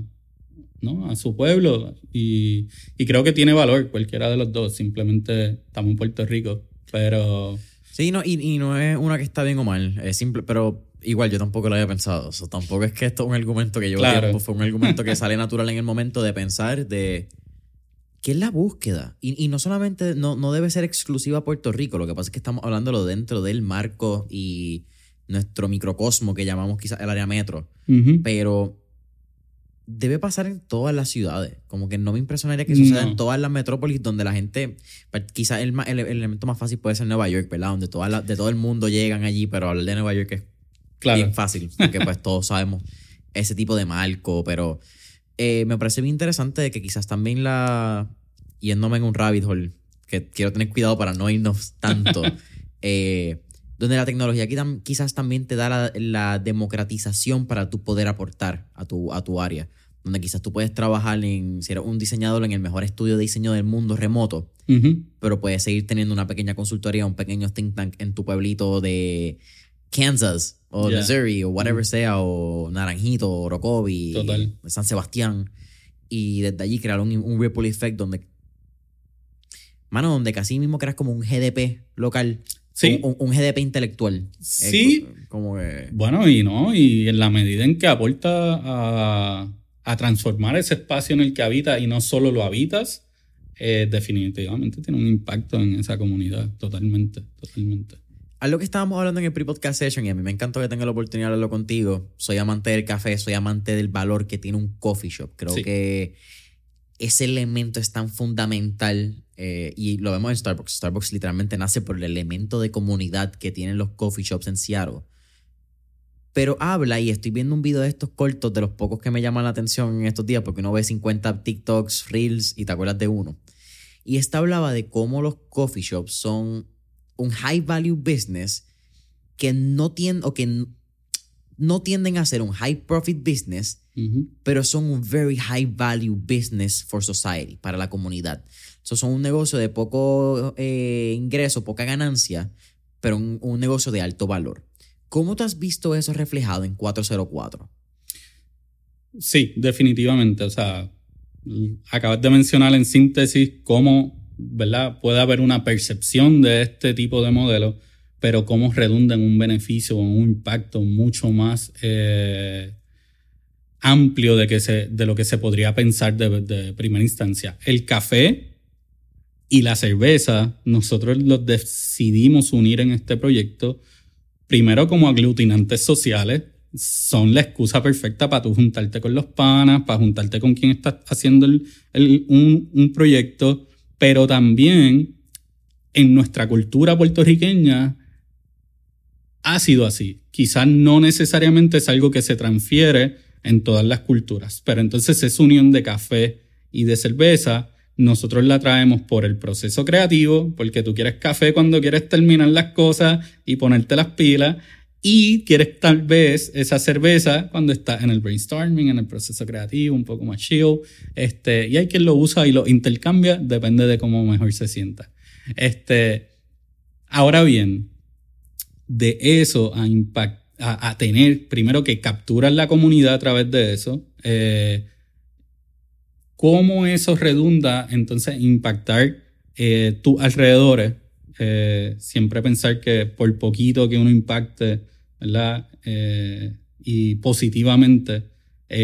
Speaker 1: ¿no? a su pueblo y, y creo que tiene valor cualquiera de los dos, simplemente estamos en Puerto Rico, pero...
Speaker 2: Sí, no, y, y no es una que está bien o mal, es simple, pero igual yo tampoco lo había pensado. O tampoco es que esto es un argumento que yo
Speaker 1: Claro.
Speaker 2: fue un argumento que sale natural en el momento de pensar de qué es la búsqueda. Y, y no solamente, no, no debe ser exclusiva a Puerto Rico, lo que pasa es que estamos hablándolo dentro del marco y nuestro microcosmo que llamamos quizás el área metro, pero debe pasar en todas las ciudades. Como que no me impresionaría que suceda
Speaker 1: No.
Speaker 2: en todas las metrópolis donde la gente, quizás el, el, el elemento más fácil puede ser Nueva York, ¿verdad? Donde toda la- de todo el mundo llegan allí, pero hablar de Nueva York es
Speaker 1: Claro.
Speaker 2: bien fácil, porque pues todos sabemos ese tipo de marco, pero eh, me parece bien interesante de que quizás también la, yéndome en un rabbit hole, que quiero tener cuidado para no irnos tanto, eh, donde la tecnología quizá- quizás también te da la, la democratización para tu poder aportar a tu, a tu área, donde quizás tú puedes trabajar en, si eres un diseñador en el mejor estudio de diseño del mundo remoto, pero puedes seguir teniendo una pequeña consultoría, un pequeño think tank en tu pueblito de Kansas o. Missouri o whatever sea, o Naranjito, o
Speaker 1: Total.
Speaker 2: San Sebastián, y desde allí crear un, un ripple effect donde, mano, donde casi mismo creas como un GDP local,
Speaker 1: Sí.
Speaker 2: un, un- GDP intelectual.
Speaker 1: Sí.
Speaker 2: Eh, co- como que...
Speaker 1: Bueno, y no, y en la medida en que aporta a, a transformar ese espacio en el que habita y no solo lo habitas, eh, definitivamente tiene un impacto en esa comunidad, totalmente, totalmente.
Speaker 2: Algo que estábamos hablando en el pre-podcast session y a mí me encantó que tenga la oportunidad de hablarlo contigo. Soy amante del café, soy amante del valor que tiene un coffee shop. Creo
Speaker 1: Sí.
Speaker 2: que ese elemento es tan fundamental eh, y lo vemos en Starbucks. Starbucks literalmente nace por el elemento de comunidad que tienen los coffee shops en Seattle. Pero habla, y estoy viendo un video de estos cortos, de los pocos que me llaman la atención en estos días, porque uno ve 50 TikToks, Reels y te acuerdas de uno. Y esta hablaba de cómo los coffee shops son un high value business que no tienden o que no tienden a ser un high profit business, pero son un very high value business for society, para la comunidad. So, son un negocio de poco eh, ingreso, poca ganancia, pero un, un negocio de alto valor. ¿Cómo tú has visto eso reflejado en 404?
Speaker 1: Sí, definitivamente. O sea, acabas de mencionar en síntesis cómo, ¿verdad? Puede haber una percepción de este tipo de modelo, pero cómo redunda en un beneficio o en un impacto mucho más eh, amplio de, que se, de lo que se podría pensar de, primera instancia. El café y la cerveza, nosotros los decidimos unir en este proyecto, primero como aglutinantes sociales, son la excusa perfecta para tú juntarte con los panas, para juntarte con quien estás haciendo un, un proyecto, pero también en nuestra cultura puertorriqueña ha sido así. Quizás no necesariamente es algo que se transfiere en todas las culturas, pero entonces esa unión de café y de cerveza, nosotros la traemos por el proceso creativo, porque tú quieres café cuando quieres terminar las cosas y ponerte las pilas, y quieres tal vez esa cerveza cuando estás en el brainstorming, en el proceso creativo, un poco más chill. Este, y hay quien lo usa y lo intercambia, depende de cómo mejor se sienta. Este, ahora bien, de eso a, impact, a, tener, primero que capturar la comunidad a través de eso, eh, cómo eso redunda entonces en impactar eh, tus alrededores. Eh, siempre pensar que por poquito que uno impacte, ¿verdad? Eh, y positivamente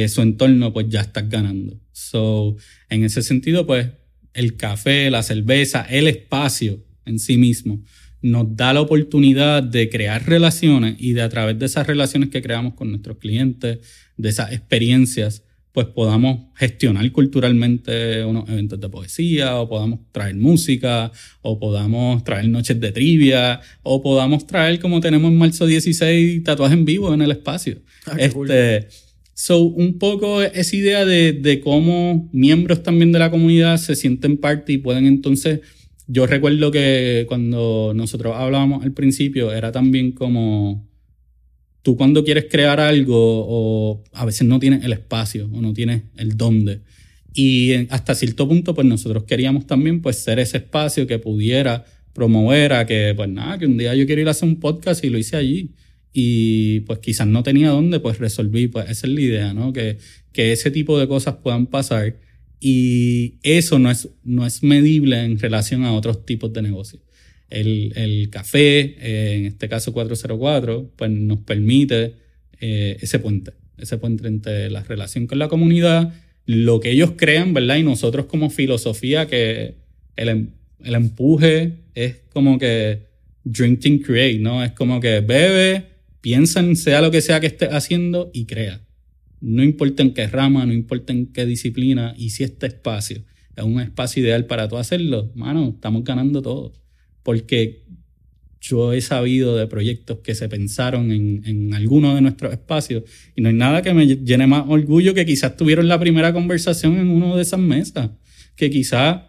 Speaker 1: su entorno, pues ya estás ganando. So, en ese sentido, pues el café, la cerveza, el espacio en sí mismo nos da la oportunidad de crear relaciones y de a través de esas relaciones que creamos con nuestros clientes, de esas experiencias, pues podamos gestionar culturalmente unos eventos de poesía, o podamos traer música, o podamos traer noches de trivia, o podamos traer, como tenemos en marzo 16, tatuajes en vivo en el espacio.
Speaker 2: Ah, cool.
Speaker 1: este, so, un poco esa idea de, de cómo miembros también de la comunidad se sienten parte y pueden entonces yo recuerdo que cuando nosotros hablábamos al principio era también como tú cuando quieres crear algo o a veces no tienes el espacio o no tienes el dónde. Y hasta cierto punto, pues nosotros queríamos también pues ser ese espacio que pudiera promover a que, pues nada, que un día yo quiero ir a hacer un podcast y lo hice allí. Y pues quizás no tenía dónde, pues resolví, pues esa es la idea, ¿no? Que, que ese tipo de cosas puedan pasar y eso no es, no es medible en relación a otros tipos de negocios. El, el café, eh, en este caso 404, pues nos permite eh, ese puente, ese puente entre la relación con la comunidad, lo que ellos crean, ¿verdad? Y nosotros como filosofía que el, em, el empuje es como que drinking create, ¿no? Es como que bebe, piensa en sea lo que sea que esté haciendo y crea. No importa en qué rama, no importa en qué disciplina, y si este espacio es un espacio ideal para tú hacerlo, mano, estamos ganando todo. Porque yo he sabido de proyectos que se pensaron en, en algunos de nuestros espacios y no hay nada que me llene más orgullo que quizás tuvieron la primera conversación en una de esas mesas, que quizás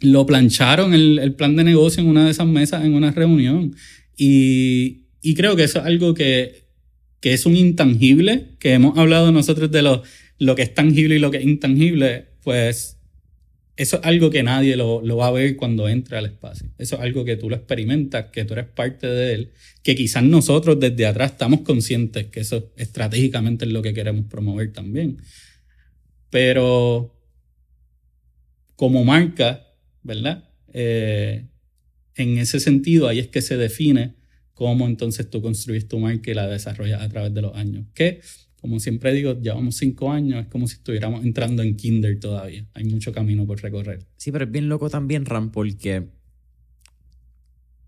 Speaker 1: lo plancharon el, el, plan de negocio en una de esas mesas en una reunión. Y, y creo que eso es algo que, que es un intangible, que hemos hablado nosotros de lo, lo que es tangible y lo que es intangible, pues eso es algo que nadie lo, lo, va a ver cuando entra al espacio. Eso es algo que tú lo experimentas, que tú eres parte de él, que quizás nosotros desde atrás estamos conscientes que eso estratégicamente es lo que queremos promover también. Pero como marca, ¿verdad? Eh, en ese sentido, ahí es que se define cómo entonces tú construyes tu marca y la desarrollas a través de los años. Que, como siempre digo, llevamos cinco años, es como si estuviéramos entrando en kinder todavía. Hay mucho camino por recorrer.
Speaker 2: Sí, pero es bien loco también, Ram, porque...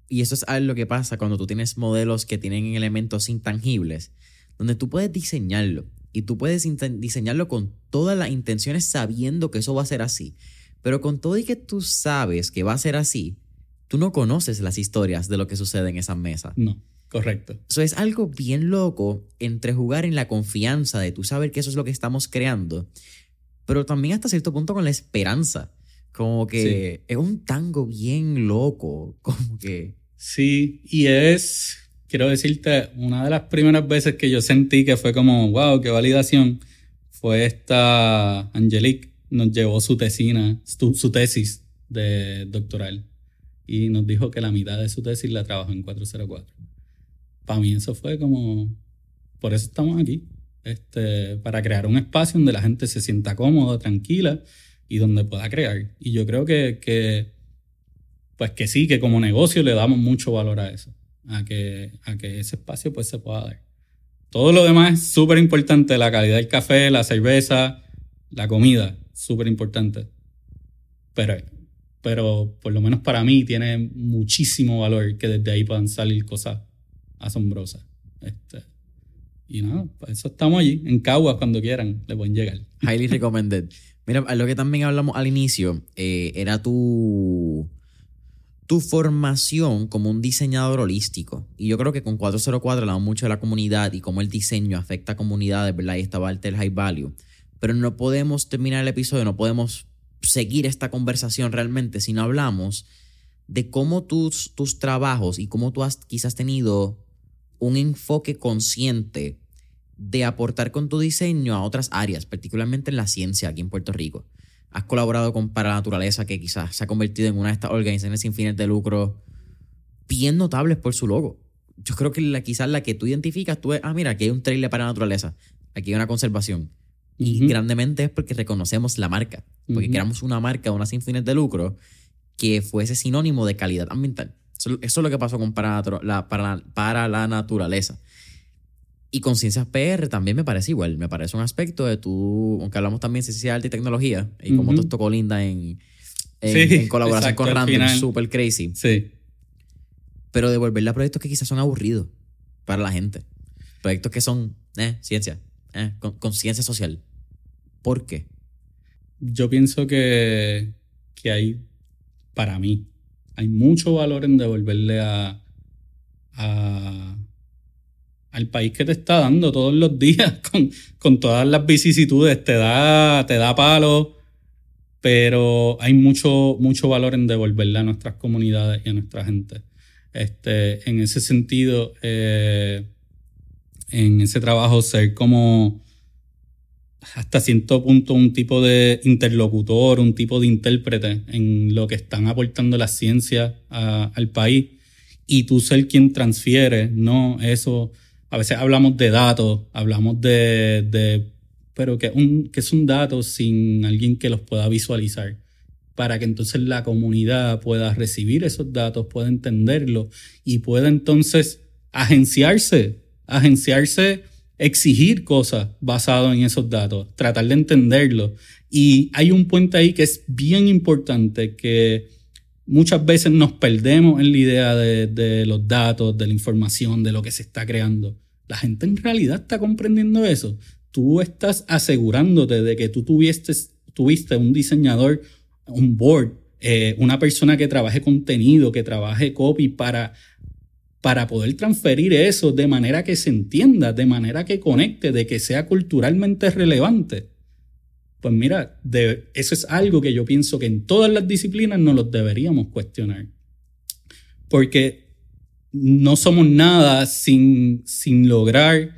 Speaker 2: Y eso es algo que pasa cuando tú tienes modelos que tienen elementos intangibles, donde tú puedes diseñarlo y tú puedes diseñarlo con todas las intenciones sabiendo que eso va a ser así. Pero con todo y que tú sabes que va a ser así, tú no conoces las historias de lo que sucede en esa mesa.
Speaker 1: No, correcto.
Speaker 2: Eso es algo bien loco entre jugar en la confianza de tú saber que eso es lo que estamos creando, pero también hasta cierto punto con la esperanza. Como que es un tango bien loco, como que...
Speaker 1: Sí, y es, quiero decirte, una de las primeras veces que yo sentí que fue como, wow, qué validación, fue esta Angelique nos llevó su tesina, su, tesis de doctoral y nos dijo que la mitad de su tesis la trabajó en 404. Para mí eso fue como, por eso estamos aquí, este, para crear un espacio donde la gente se sienta cómoda, tranquila y donde pueda crear. Y yo creo que, que pues que sí, que como negocio le damos mucho valor a eso, a que, a que ese espacio pues se pueda dar. Todo lo demás es súper importante, la calidad del café, la cerveza, la comida, súper importante. Pero, pero por lo menos para mí tiene muchísimo valor que desde ahí puedan salir cosas asombrosas. Este, y nada, para eso estamos allí, en Caguas, cuando quieran, le pueden llegar.
Speaker 2: Highly recommended. Mira, lo que también hablamos al inicio eh, era tu, tu formación como un diseñador holístico. Y yo creo que con 404 hablamos mucho de la comunidad y cómo el diseño afecta a comunidades, ¿verdad? Y esta parte del high value pero no podemos terminar el episodio, no podemos seguir esta conversación realmente si no hablamos de cómo tus, tus trabajos y cómo tú has quizás tenido un enfoque consciente de aportar con tu diseño a otras áreas, particularmente en la ciencia aquí en Puerto Rico. Has colaborado con Para Naturaleza, que quizás se ha convertido en una de estas organizaciones sin fines de lucro bien notables por su logo. Yo creo que la, quizás la que tú identificas, tú es, ah, mira, aquí hay un trailer para naturaleza, aquí hay una conservación. Y grandemente es porque reconocemos la marca, porque creamos una marca, una sin fines de lucro, que fuese sinónimo de calidad ambiental. Eso, es lo que pasó con para la, para, para la naturaleza. Y con Ciencias PR también me parece igual. Me parece un aspecto de tú, aunque hablamos también de ciencia, arte y tecnología, y como tú tocó linda en, en, colaboración con Random, super crazy.
Speaker 1: Sí.
Speaker 2: Pero devolverle a proyectos que quizás son aburridos para la gente. Proyectos que son, eh, ciencia, eh, conciencia social. ¿Por qué?
Speaker 1: Yo pienso que, que hay, para mí, hay mucho valor en devolverle a, al país que te está dando todos los días con, con todas las vicisitudes. Te da, te da palo, pero hay mucho, mucho valor en devolverle a nuestras comunidades y a nuestra gente. Este, en ese sentido, eh, en ese trabajo ser como hasta cierto punto un tipo de interlocutor, un tipo de intérprete en lo que están aportando las ciencias al país y tú ser quien transfiere, no eso. A veces hablamos de datos, hablamos de, de pero que, un, que es un sin alguien que los pueda visualizar para que entonces la comunidad pueda recibir esos datos, pueda entenderlos y pueda entonces agenciarse, agenciarse, exigir cosas basado en esos datos, tratar de entenderlos. Y hay un puente ahí que es bien importante, que muchas veces nos perdemos en la idea de, de los datos, de la información, de lo que se está creando. La gente en realidad está comprendiendo eso. Tú estás asegurándote de que tú tuviste, tuviste un diseñador un board, eh, una persona que trabaje contenido, que trabaje copy para, para poder transferir eso de manera que se entienda, de manera que conecte, de que sea culturalmente relevante. Pues mira, eso es algo que yo pienso que en todas las disciplinas nos los deberíamos cuestionar. Porque no somos nada sin, sin lograr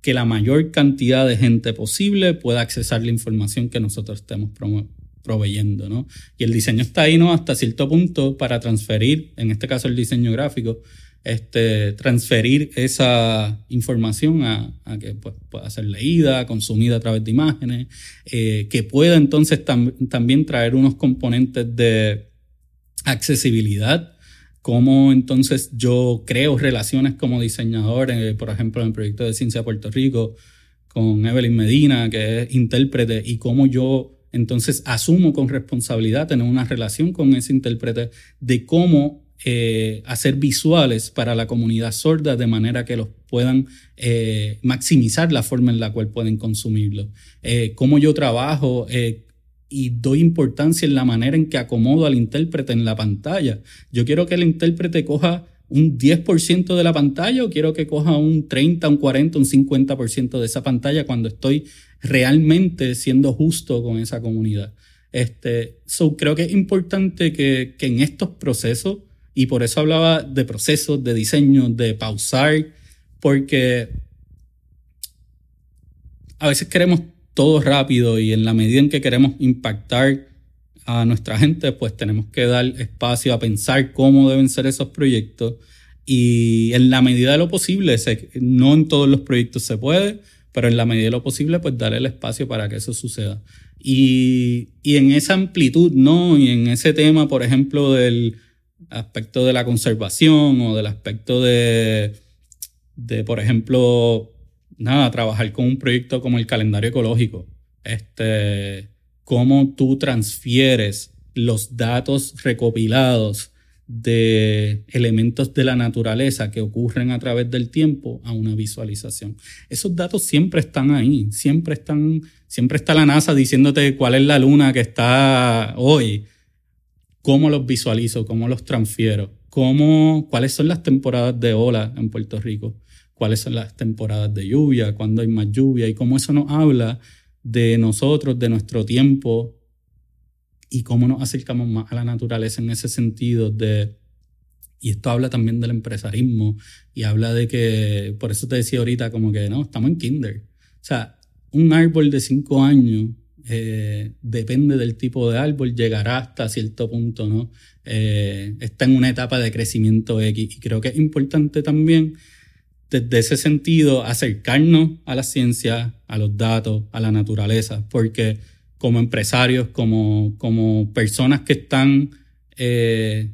Speaker 1: que la mayor cantidad de gente posible pueda accesar la información que nosotros estemos proveyendo, ¿no? Y el diseño está ahí, ¿no? Hasta cierto punto para transferir, en este caso el diseño gráfico, este, transferir esa información a, que pueda ser leída, consumida a través de imágenes, eh, que pueda entonces también traer unos componentes de accesibilidad, cómo entonces yo creo relaciones como diseñador, eh, por ejemplo, en el proyecto de Ciencia Puerto Rico, con Evelyn Medina, que es intérprete, y cómo yo entonces asumo con responsabilidad tener una relación con ese intérprete de cómo eh, hacer visuales para la comunidad sorda de manera que los puedan eh, maximizar la forma en la cual pueden consumirlo. Eh, cómo yo trabajo y doy importancia en la manera en que acomodo al intérprete en la pantalla. Yo quiero que el intérprete coja un 10% de la pantalla o quiero que coja un 30, un 40, un 50% de esa pantalla cuando estoy realmente siendo justo con esa comunidad. Este, so, creo que es importante que, que en estos procesos, y por eso hablaba de procesos, de diseño, de pausar, porque a veces queremos todo rápido y en la medida en que queremos impactar a nuestra gente, pues tenemos que dar espacio a pensar cómo deben ser esos proyectos y en la medida de lo posible, no en todos los proyectos se puede, pero en la medida de lo posible, pues darle el espacio para que eso suceda. Y, y en esa amplitud, ¿no? Y en ese tema, por ejemplo, del aspecto de la conservación o del aspecto de, de por ejemplo, nada, trabajar con un proyecto como el calendario ecológico. Este, cómo tú transfieres los datos recopilados de elementos de la naturaleza que ocurren a través del tiempo a una visualización. Esos datos siempre están ahí, siempre están, siempre está la NASA diciéndote cuál es la luna que está hoy, cómo los visualizo, cómo los transfiero, cómo, cuáles son las temporadas de ola en Puerto Rico, cuáles son las temporadas de lluvia, cuándo hay más lluvia y cómo eso nos habla de nosotros, de nuestro tiempo, y cómo nos acercamos más a la naturaleza en ese sentido de... Y esto habla también del empresarismo y habla de que, por eso te decía ahorita, como que no, estamos en kinder. O sea, un árbol de cinco años, eh, depende del tipo de árbol, llegará hasta cierto punto, ¿no? Eh, está en una etapa de crecimiento X. Y creo que es importante también, desde ese sentido, acercarnos a la ciencia, a los datos, a la naturaleza, porque como empresarios, como, como personas que están eh,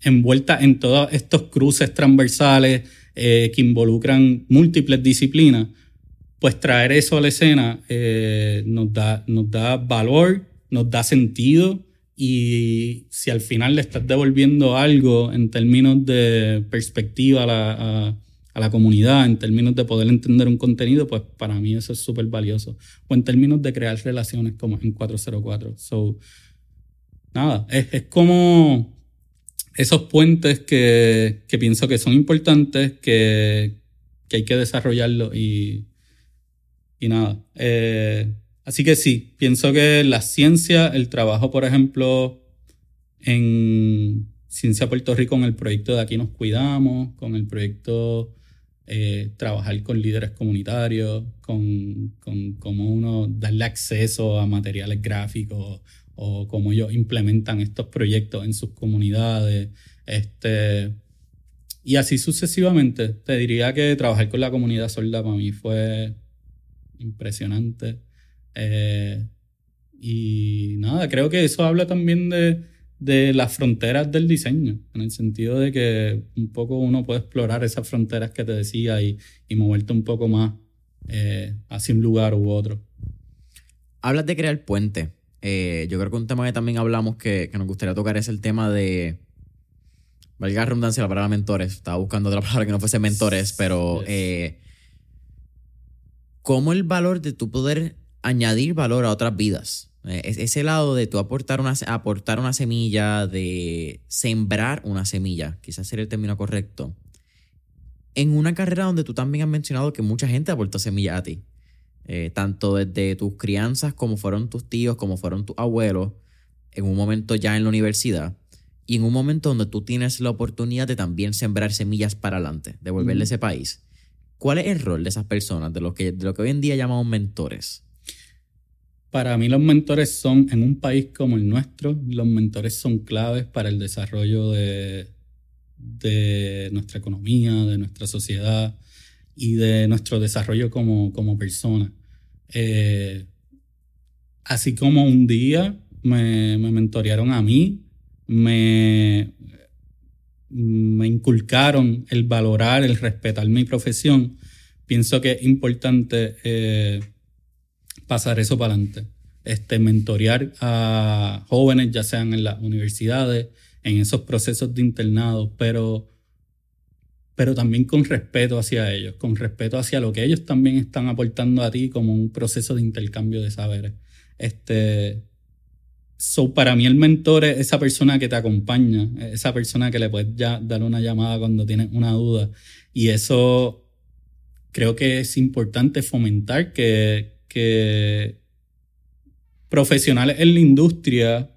Speaker 1: envueltas en todos estos cruces transversales que involucran múltiples disciplinas, pues traer eso a la escena eh, nos, da, nos da valor, nos da sentido y si al final le estás devolviendo algo en términos de perspectiva a la, a la comunidad en términos de poder entender un contenido, pues para mí eso es súper valioso. O en términos de crear relaciones como en 404. So, nada, es, es como esos puentes que, que, pienso que son importantes, que, que hay que desarrollarlo y, y nada. Eh, así que sí, pienso que la ciencia, el trabajo, por ejemplo, en Ciencia Puerto Rico, con el proyecto de Aquí nos cuidamos, con el proyecto eh, trabajar con líderes comunitarios, con, con cómo uno darle acceso a materiales gráficos o cómo ellos implementan estos proyectos en sus comunidades. Este, y así sucesivamente. Te diría que trabajar con la comunidad sorda para mí fue impresionante. Eh, y nada, creo que eso habla también de, las fronteras del diseño, en el sentido de que un poco uno puede explorar esas fronteras que te decía y, moverte un poco más eh, hacia un lugar u otro.
Speaker 2: Hablas de crear puente. Eh, yo creo que un tema que también hablamos que, que nos gustaría tocar es el tema de valga la redundancia la palabra mentores, estaba buscando otra palabra que no fuese mentores, pero eh, cómo el valor de tu poder añadir valor a otras vidas. Eh, ese lado de tú aportar una, aportar una semilla, de sembrar una semilla, quizás sería el término correcto, en una carrera donde tú también has mencionado que mucha gente aportó semillas a ti. Eh, tanto desde tus crianzas como fueron tus tíos, como fueron tus abuelos, en un momento ya en la universidad y en un momento donde tú tienes la oportunidad de también sembrar semillas para adelante, devolverle a ese país. ¿Cuál es el rol de esas personas, de lo que, de lo que hoy en día llamamos mentores?
Speaker 1: Para mí los mentores son, en un país como el nuestro, los mentores son claves para el desarrollo de, de nuestra economía, de nuestra sociedad y de nuestro desarrollo como, como persona. Eh, así como un día me, me mentorearon a mí, me, me inculcaron el valorar, el respetar mi profesión, pienso que es importante eh, pasar eso para adelante. Este, mentorear a jóvenes, ya sean en las universidades, en esos procesos de internado, pero, pero también con respeto hacia ellos, con respeto hacia lo que ellos también están aportando a ti como un proceso de intercambio de saberes. Este, So, para mí el mentor es esa persona que te acompaña, esa persona que le puedes ya dar una llamada cuando tienes una duda. Y eso creo que es importante fomentar que, que profesionales en la industria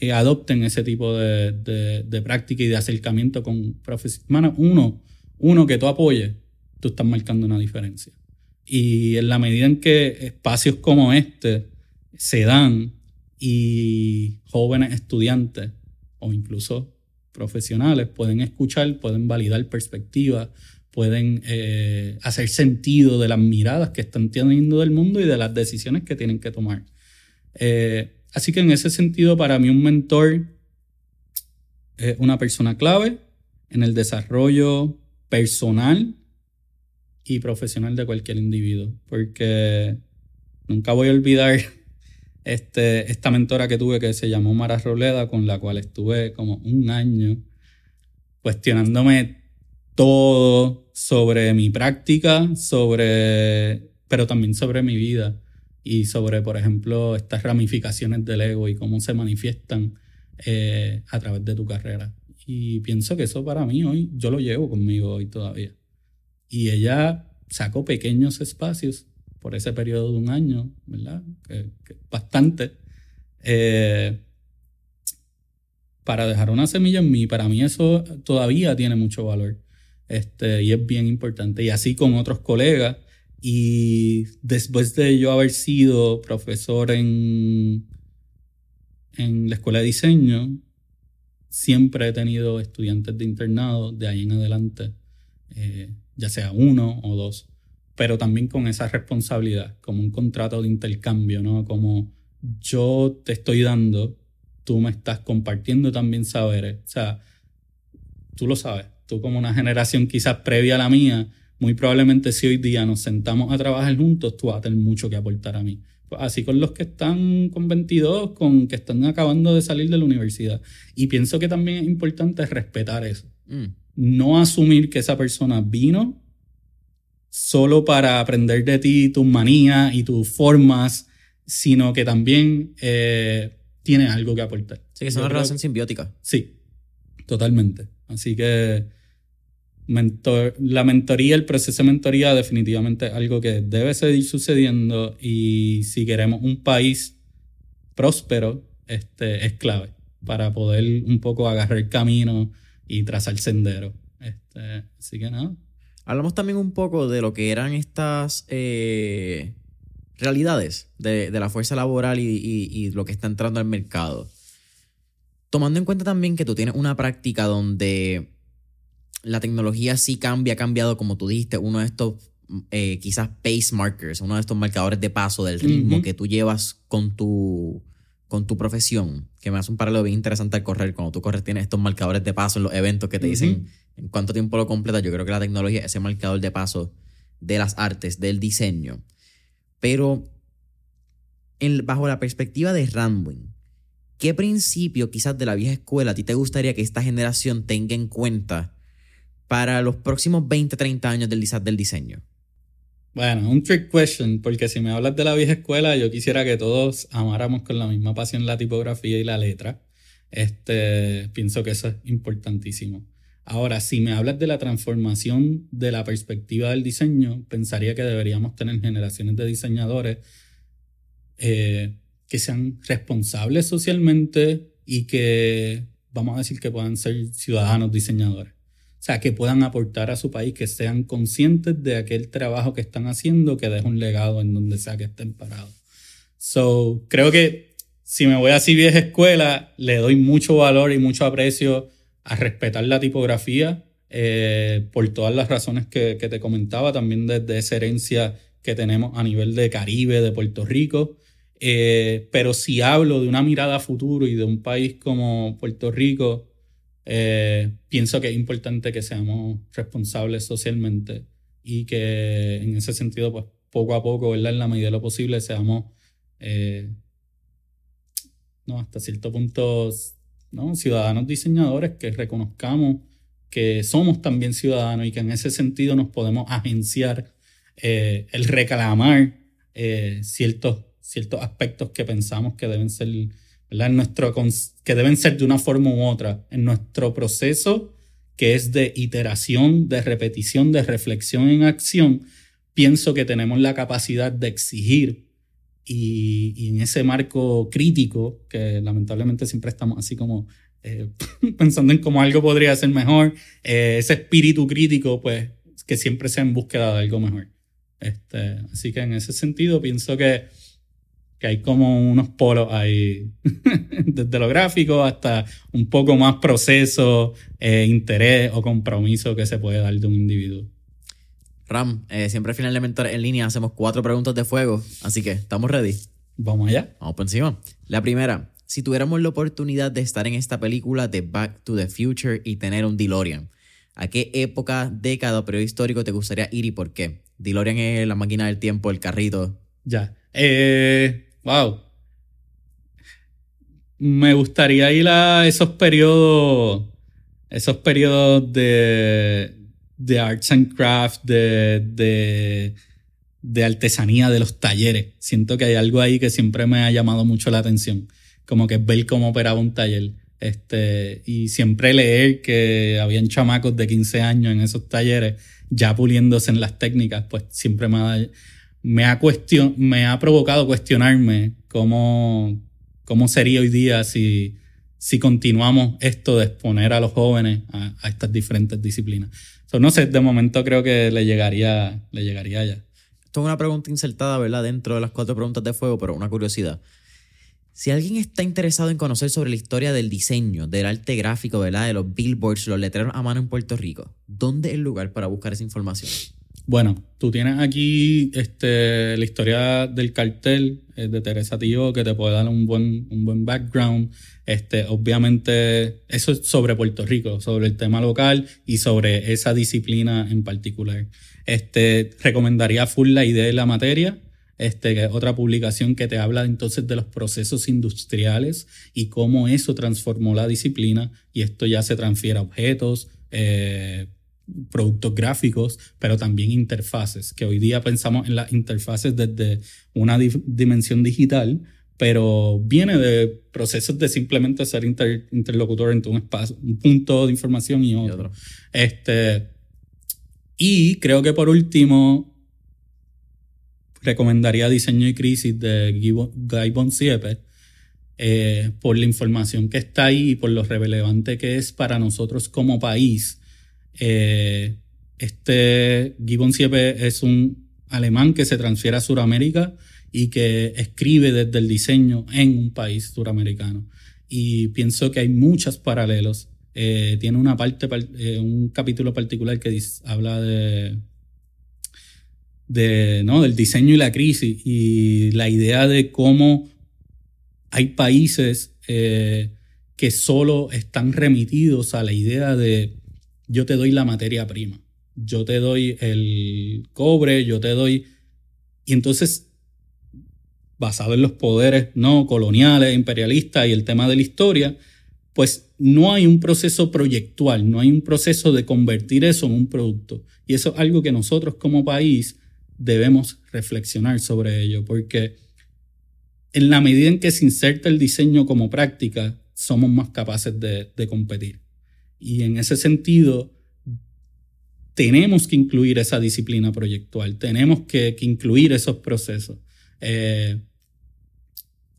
Speaker 1: eh, adopten ese tipo de, de, práctica y de acercamiento con profesionales. Uno, uno que tú apoyes, tú estás marcando una diferencia. Y en la medida en que espacios como este se dan, y jóvenes estudiantes o incluso profesionales pueden escuchar, pueden validar perspectivas, pueden eh, hacer sentido de las miradas que están teniendo del mundo y de las decisiones que tienen que tomar. Eh, así que en ese sentido, para mí un mentor es una persona clave en el desarrollo personal y profesional de cualquier individuo, porque nunca voy a olvidar este, esta mentora que tuve que se llamó Mara Roleda, con la cual estuve como un año cuestionándome todo sobre mi práctica, sobre, pero también sobre mi vida y sobre, por ejemplo, estas ramificaciones del ego y cómo se manifiestan eh, a través de tu carrera. Y pienso que eso para mí hoy, yo lo llevo conmigo hoy todavía. Y ella sacó pequeños espacios por ese periodo de un año, ¿verdad? Que, bastante. Eh, para dejar una semilla en mí, para mí eso todavía tiene mucho valor. Este, y es bien importante. Y así con otros colegas. Y después de yo haber sido profesor en, en la escuela de diseño, siempre he tenido estudiantes de internado de ahí en adelante, eh, ya sea uno o dos pero también con esa responsabilidad, como un contrato de intercambio, ¿no? Como yo te estoy dando, tú me estás compartiendo también saberes. O sea, tú lo sabes, tú como una generación quizás previa a la mía, muy probablemente si hoy día nos sentamos a trabajar juntos, tú vas a tener mucho que aportar a mí. Pues así con los que están con 22, con que están acabando de salir de la universidad. Y pienso que también es importante respetar eso. Mm. No asumir que esa persona vino solo para aprender de ti tus manías y tus formas, sino que también eh, tiene algo que aportar.
Speaker 2: Sí, que es una relación simbiótica.
Speaker 1: Sí, totalmente. Así que la mentoría, el proceso de mentoría definitivamente es algo que debe seguir sucediendo y si queremos un país próspero, este, es clave para poder un poco agarrar el camino y trazar sendero. Este, así que nada.
Speaker 2: Hablamos también un poco de lo que eran estas eh, realidades de, la fuerza laboral y, lo que está entrando al mercado. Tomando en cuenta también que tú tienes una práctica donde la tecnología sí cambia, ha cambiado, como tú dijiste, uno de estos eh, quizás pace markers, uno de estos marcadores de paso del ritmo que tú llevas con tu, con tu profesión, que me hace un paralelo bien interesante al correr. Cuando tú corres tienes estos marcadores de paso en los eventos que te dicen en cuánto tiempo lo completas. Yo creo que la tecnología es ese marcador de paso de las artes, del diseño. Pero bajo la perspectiva de Randwin, ¿qué principio quizás de la vieja escuela a ti te gustaría que esta generación tenga en cuenta para los próximos 20, 30 años del, del diseño?
Speaker 1: Bueno, un trick question, porque si me hablas de la vieja escuela, yo quisiera que todos amáramos con la misma pasión la tipografía y la letra. Este, pienso que eso es importantísimo. Ahora, si me hablas de la transformación de la perspectiva del diseño, pensaría que deberíamos tener generaciones de diseñadores eh, que sean responsables socialmente y que, vamos a decir, que puedan ser ciudadanos diseñadores. O sea, que puedan aportar a su país, que sean conscientes de aquel trabajo que están haciendo, que deje un legado en donde sea que estén parados. So, creo que si me voy así vieja escuela, le doy mucho valor y mucho aprecio a respetar la tipografía eh, por todas las razones que, te comentaba, también desde esa herencia que tenemos a nivel de Caribe, de Puerto Rico. Eh, pero si hablo de una mirada a futuro y de un país como Puerto Rico, eh, pienso que es importante que seamos responsables socialmente y que en ese sentido, pues poco a poco, ¿verdad? en la medida de lo posible, seamos, no, hasta cierto punto, ¿no? ciudadanos diseñadores que reconozcamos que somos también ciudadanos y que en ese sentido nos podemos agenciar eh, el reclamar eh, ciertos, ciertos aspectos que pensamos que deben ser, ¿verdad? nuestro, que deben ser de una forma u otra en nuestro proceso que es de iteración, de repetición, de reflexión en acción, pienso que tenemos la capacidad de exigir y, en ese marco crítico, que lamentablemente siempre estamos así como eh, pensando en cómo algo podría ser mejor, eh, ese espíritu crítico, pues que siempre sea en búsqueda de algo mejor. Este, así que en ese sentido pienso que, que hay como unos polos ahí, desde lo gráfico hasta un poco más proceso, eh, interés o compromiso que se puede dar de un individuo.
Speaker 2: Ram, eh, siempre al final de Mentor en línea hacemos cuatro preguntas de fuego, así que estamos ready.
Speaker 1: Vamos allá.
Speaker 2: Vamos por encima. La primera, si tuviéramos la oportunidad de estar en esta película de Back to the Future y tener un DeLorean, ¿a qué época, década o periodo histórico te gustaría ir y por qué? DeLorean es la máquina del tiempo, el carrito.
Speaker 1: Ya. Eh, wow. Me gustaría ir a esos periodos, esos periodos de, de arts and craft, de, de, artesanía, de los talleres. Siento que hay algo ahí que siempre me ha llamado mucho la atención, como que ver cómo operaba un taller. Este, y siempre leer que habían chamacos de 15 años en esos talleres ya puliéndose en las técnicas, pues siempre me ha, me ha, cuestion, me ha provocado cuestionarme cómo, cómo sería hoy día si, si continuamos esto de exponer a los jóvenes a, estas diferentes disciplinas no sé, de momento creo que le llegaría, le llegaría ya.
Speaker 2: Esto es una pregunta insertada, ¿verdad? Dentro de las cuatro preguntas de fuego, pero una curiosidad. Si alguien está interesado en conocer sobre la historia del diseño, del arte gráfico, ¿verdad? De los billboards, los letreros a mano en Puerto Rico, ¿dónde es el lugar para buscar esa información?
Speaker 1: Bueno, tú tienes aquí este, la historia del cartel eh, de Teresa Tío que te puede dar un buen, un buen background. Este, obviamente, eso es sobre Puerto Rico, sobre el tema local y sobre esa disciplina en particular. Este, recomendaría full la idea de la materia, este, que otra publicación que te habla entonces de los procesos industriales y cómo eso transformó la disciplina y esto ya se transfiere a objetos, eh, productos gráficos, pero también interfaces, que hoy día pensamos en las interfaces desde una dimensión digital, pero viene de procesos de simplemente ser interlocutor entre un espacio, un punto de información y otro. Este, y creo que por último, recomendaría Diseño y Crisis de Guy Bonsiepe, eh, por la información que está ahí y por lo relevante que es para nosotros como país eh, Este Gibbon Siepe es un alemán que se transfiere a Sudamérica y que escribe desde el diseño en un país suramericano. Y pienso que hay muchos paralelos. Eh, tiene una parte, eh, un capítulo particular que habla de, de, ¿no? del diseño y la crisis y la idea de cómo hay países eh, que solo están remitidos a la idea de yo te doy la materia prima, yo te doy el cobre, yo te doy... Y entonces, basado en los poderes no coloniales, imperialistas y el tema de la historia, pues no hay un proceso proyectual, no hay un proceso de convertir eso en un producto. Y eso es algo que nosotros como país debemos reflexionar sobre ello, porque en la medida en que se inserta el diseño como práctica, somos más capaces de, competir. Y en ese sentido, tenemos que incluir esa disciplina proyectual, tenemos que, incluir esos procesos. Eh,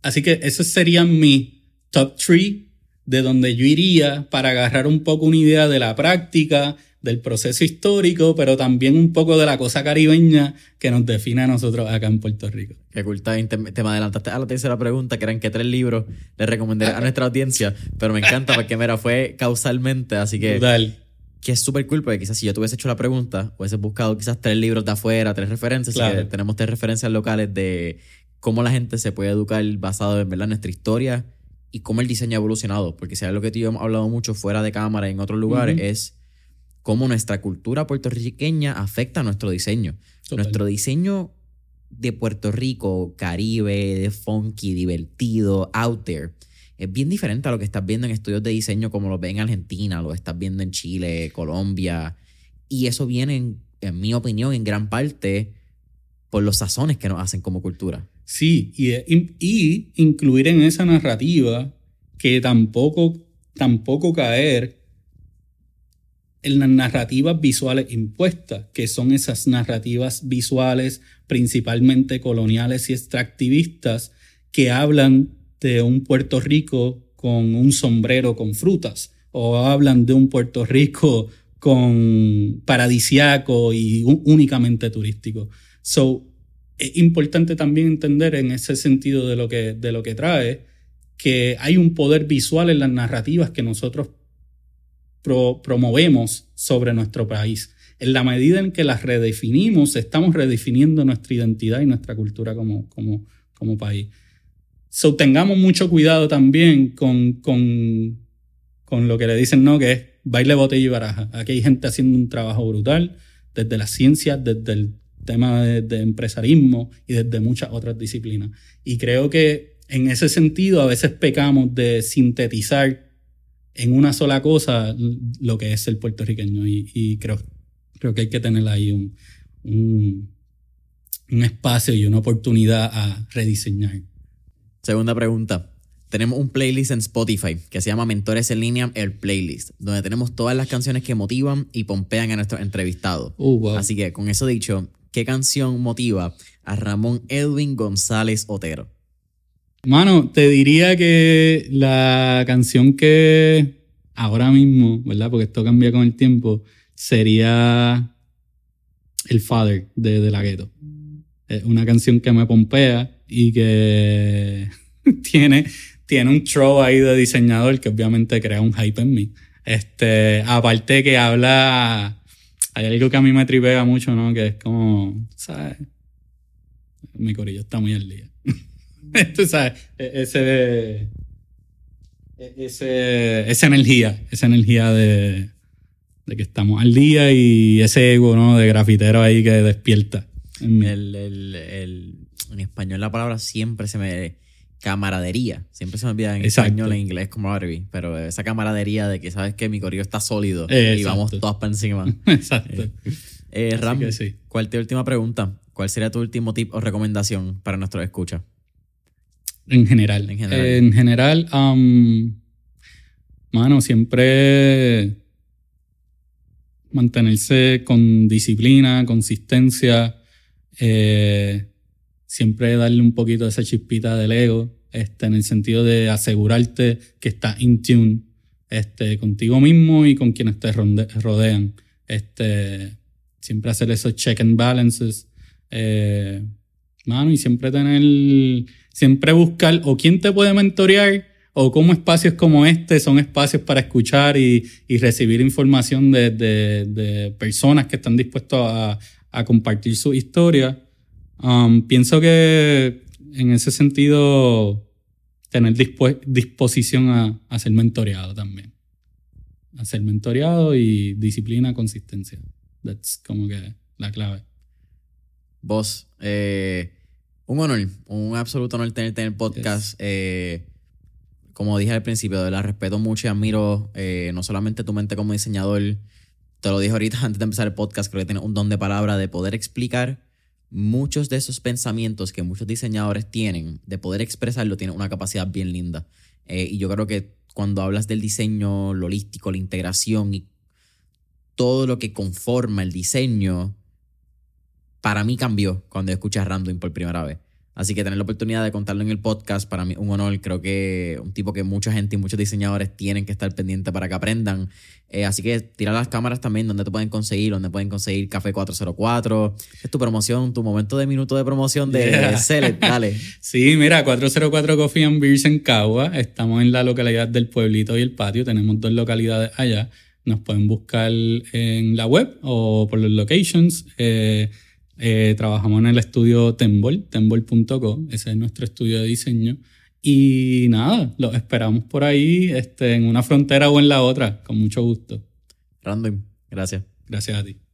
Speaker 1: así que esos serían mi top three de donde yo iría para agarrar un poco una idea de la práctica, del proceso histórico, pero también un poco de la cosa caribeña que nos define a nosotros acá en Puerto Rico.
Speaker 2: Qué cool, te, me adelantaste a la tercera pregunta, que eran qué tres libros le recomendaría a nuestra audiencia, pero me encanta porque, mira, fue causalmente, así que... Total. Que es súper cool, porque quizás si yo te hubiese hecho la pregunta, hubiese buscado quizás tres libros de afuera, tres referencias, tenemos tres referencias locales de cómo la gente se puede educar basado en ¿verdad? nuestra historia y cómo el diseño ha evolucionado. Porque si algo que tú y yo hemos hablado mucho fuera de cámara en otros lugares, es cómo nuestra cultura puertorriqueña afecta a nuestro diseño. Nuestro diseño de Puerto Rico, Caribe, de funky, divertido, out there, es bien diferente a lo que estás viendo en estudios de diseño como lo ves en Argentina, lo estás viendo en Chile, Colombia. Y eso viene, en, mi opinión, en gran parte por los sazones que nos hacen como cultura.
Speaker 1: Sí, y, y incluir en esa narrativa que tampoco, tampoco caer en las narrativas visuales impuestas, que son esas narrativas visuales principalmente coloniales y extractivistas que hablan de un Puerto Rico con un sombrero con frutas o hablan de un Puerto Rico con paradisiaco y únicamente turístico. So, es importante también entender en ese sentido de lo que, de lo que trae que hay un poder visual en las narrativas que nosotros promovemos sobre nuestro país. En la medida en que las redefinimos, estamos redefiniendo nuestra identidad y nuestra cultura como, como, como país. So, tengamos mucho cuidado también con, con, con lo que le dicen, ¿no? Que es baile, botella y baraja. Aquí hay gente haciendo un trabajo brutal desde la ciencia, desde el tema de, de, empresarismo y desde muchas otras disciplinas. Y creo que en ese sentido a veces pecamos de sintetizar en una sola cosa lo que es el puertorriqueño y, creo, creo que hay que tener ahí un, un, espacio y una oportunidad a rediseñar.
Speaker 2: Segunda pregunta. Tenemos un playlist en Spotify que se llama Mentores en línea, el playlist, donde tenemos todas las canciones que motivan y pompean a nuestros entrevistados. Uh, Así que con eso dicho, ¿qué canción motiva a Ramón Edwin González Otero?
Speaker 1: Mano, te diría que la canción que ahora mismo, ¿verdad? Porque esto cambia con el tiempo, sería El Father de De La Ghetto. Es una canción que me pompea y que tiene, tiene un show ahí de diseñador que obviamente crea un hype en mí. Este, aparte que habla, hay algo que a mí me tripea mucho, ¿no? Que es como, ¿sabes? Mi corillo está muy al día. Tú sabes, e-, ese, e-, ese, esa energía, esa energía de, de, que estamos al día y ese ego, ¿no? De grafitero ahí que despierta.
Speaker 2: En, el, el, el, en español la palabra siempre se me... Camaradería. Siempre se me olvida en español, en inglés como camaradería. Pero esa camaradería de que sabes que mi corrido está sólido y vamos todos para encima. Exacto. Eh, eh Ram, ¿cuál es tu última pregunta? ¿Cuál sería tu último tip o recomendación para nuestros escuchas?
Speaker 1: En general. En general. en general, mano, siempre mantenerse con disciplina, consistencia, eh, siempre darle un poquito de esa chispita del ego, este, en el sentido de asegurarte que estás in tune este, contigo mismo y con quienes te rodean. Este, siempre hacer esos check and balances. Eh, mano, y siempre tener, siempre buscar o quién te puede mentorear o cómo espacios como este son espacios para escuchar y, recibir información de, personas que están dispuestos a, compartir su historia. Um, pienso que en ese sentido, tener disposición a, a, ser mentoreado también. A ser mentoreado y disciplina, consistencia. That's como que la clave.
Speaker 2: Vos, eh, un honor, un absoluto honor tenerte en el podcast. Eh, como dije al principio, la respeto mucho y admiro eh, no solamente tu mente como diseñador, te lo dije ahorita antes de empezar el podcast, creo que tienes un don de palabra de poder explicar muchos de esos pensamientos que muchos diseñadores tienen, de poder expresarlo, tiene una capacidad bien linda. y yo creo que cuando hablas del diseño, lo holístico, la integración y todo lo que conforma el diseño, para mí cambió cuando escuché a Random por primera vez. Así que tener la oportunidad de contarlo en el podcast, para mí un honor. Creo que un tipo que mucha gente y muchos diseñadores tienen que estar pendientes para que aprendan. Eh, así que tira las cámaras también, donde te pueden conseguir, donde pueden conseguir Café 404. Es tu promoción, tu momento de minuto de promoción de yeah. Dale.
Speaker 1: sí, mira, 404 Coffee and Beers en Cagua. Estamos en la localidad del Pueblito y el Patio. Tenemos dos localidades allá. Nos pueden buscar en la web o por los locations. Eh, eh, trabajamos en el estudio Tembol, tembol.co, ese es nuestro estudio de diseño. Y nada, los esperamos por ahí, este, en una frontera o en la otra, con mucho gusto.
Speaker 2: Random, gracias.
Speaker 1: Gracias a ti.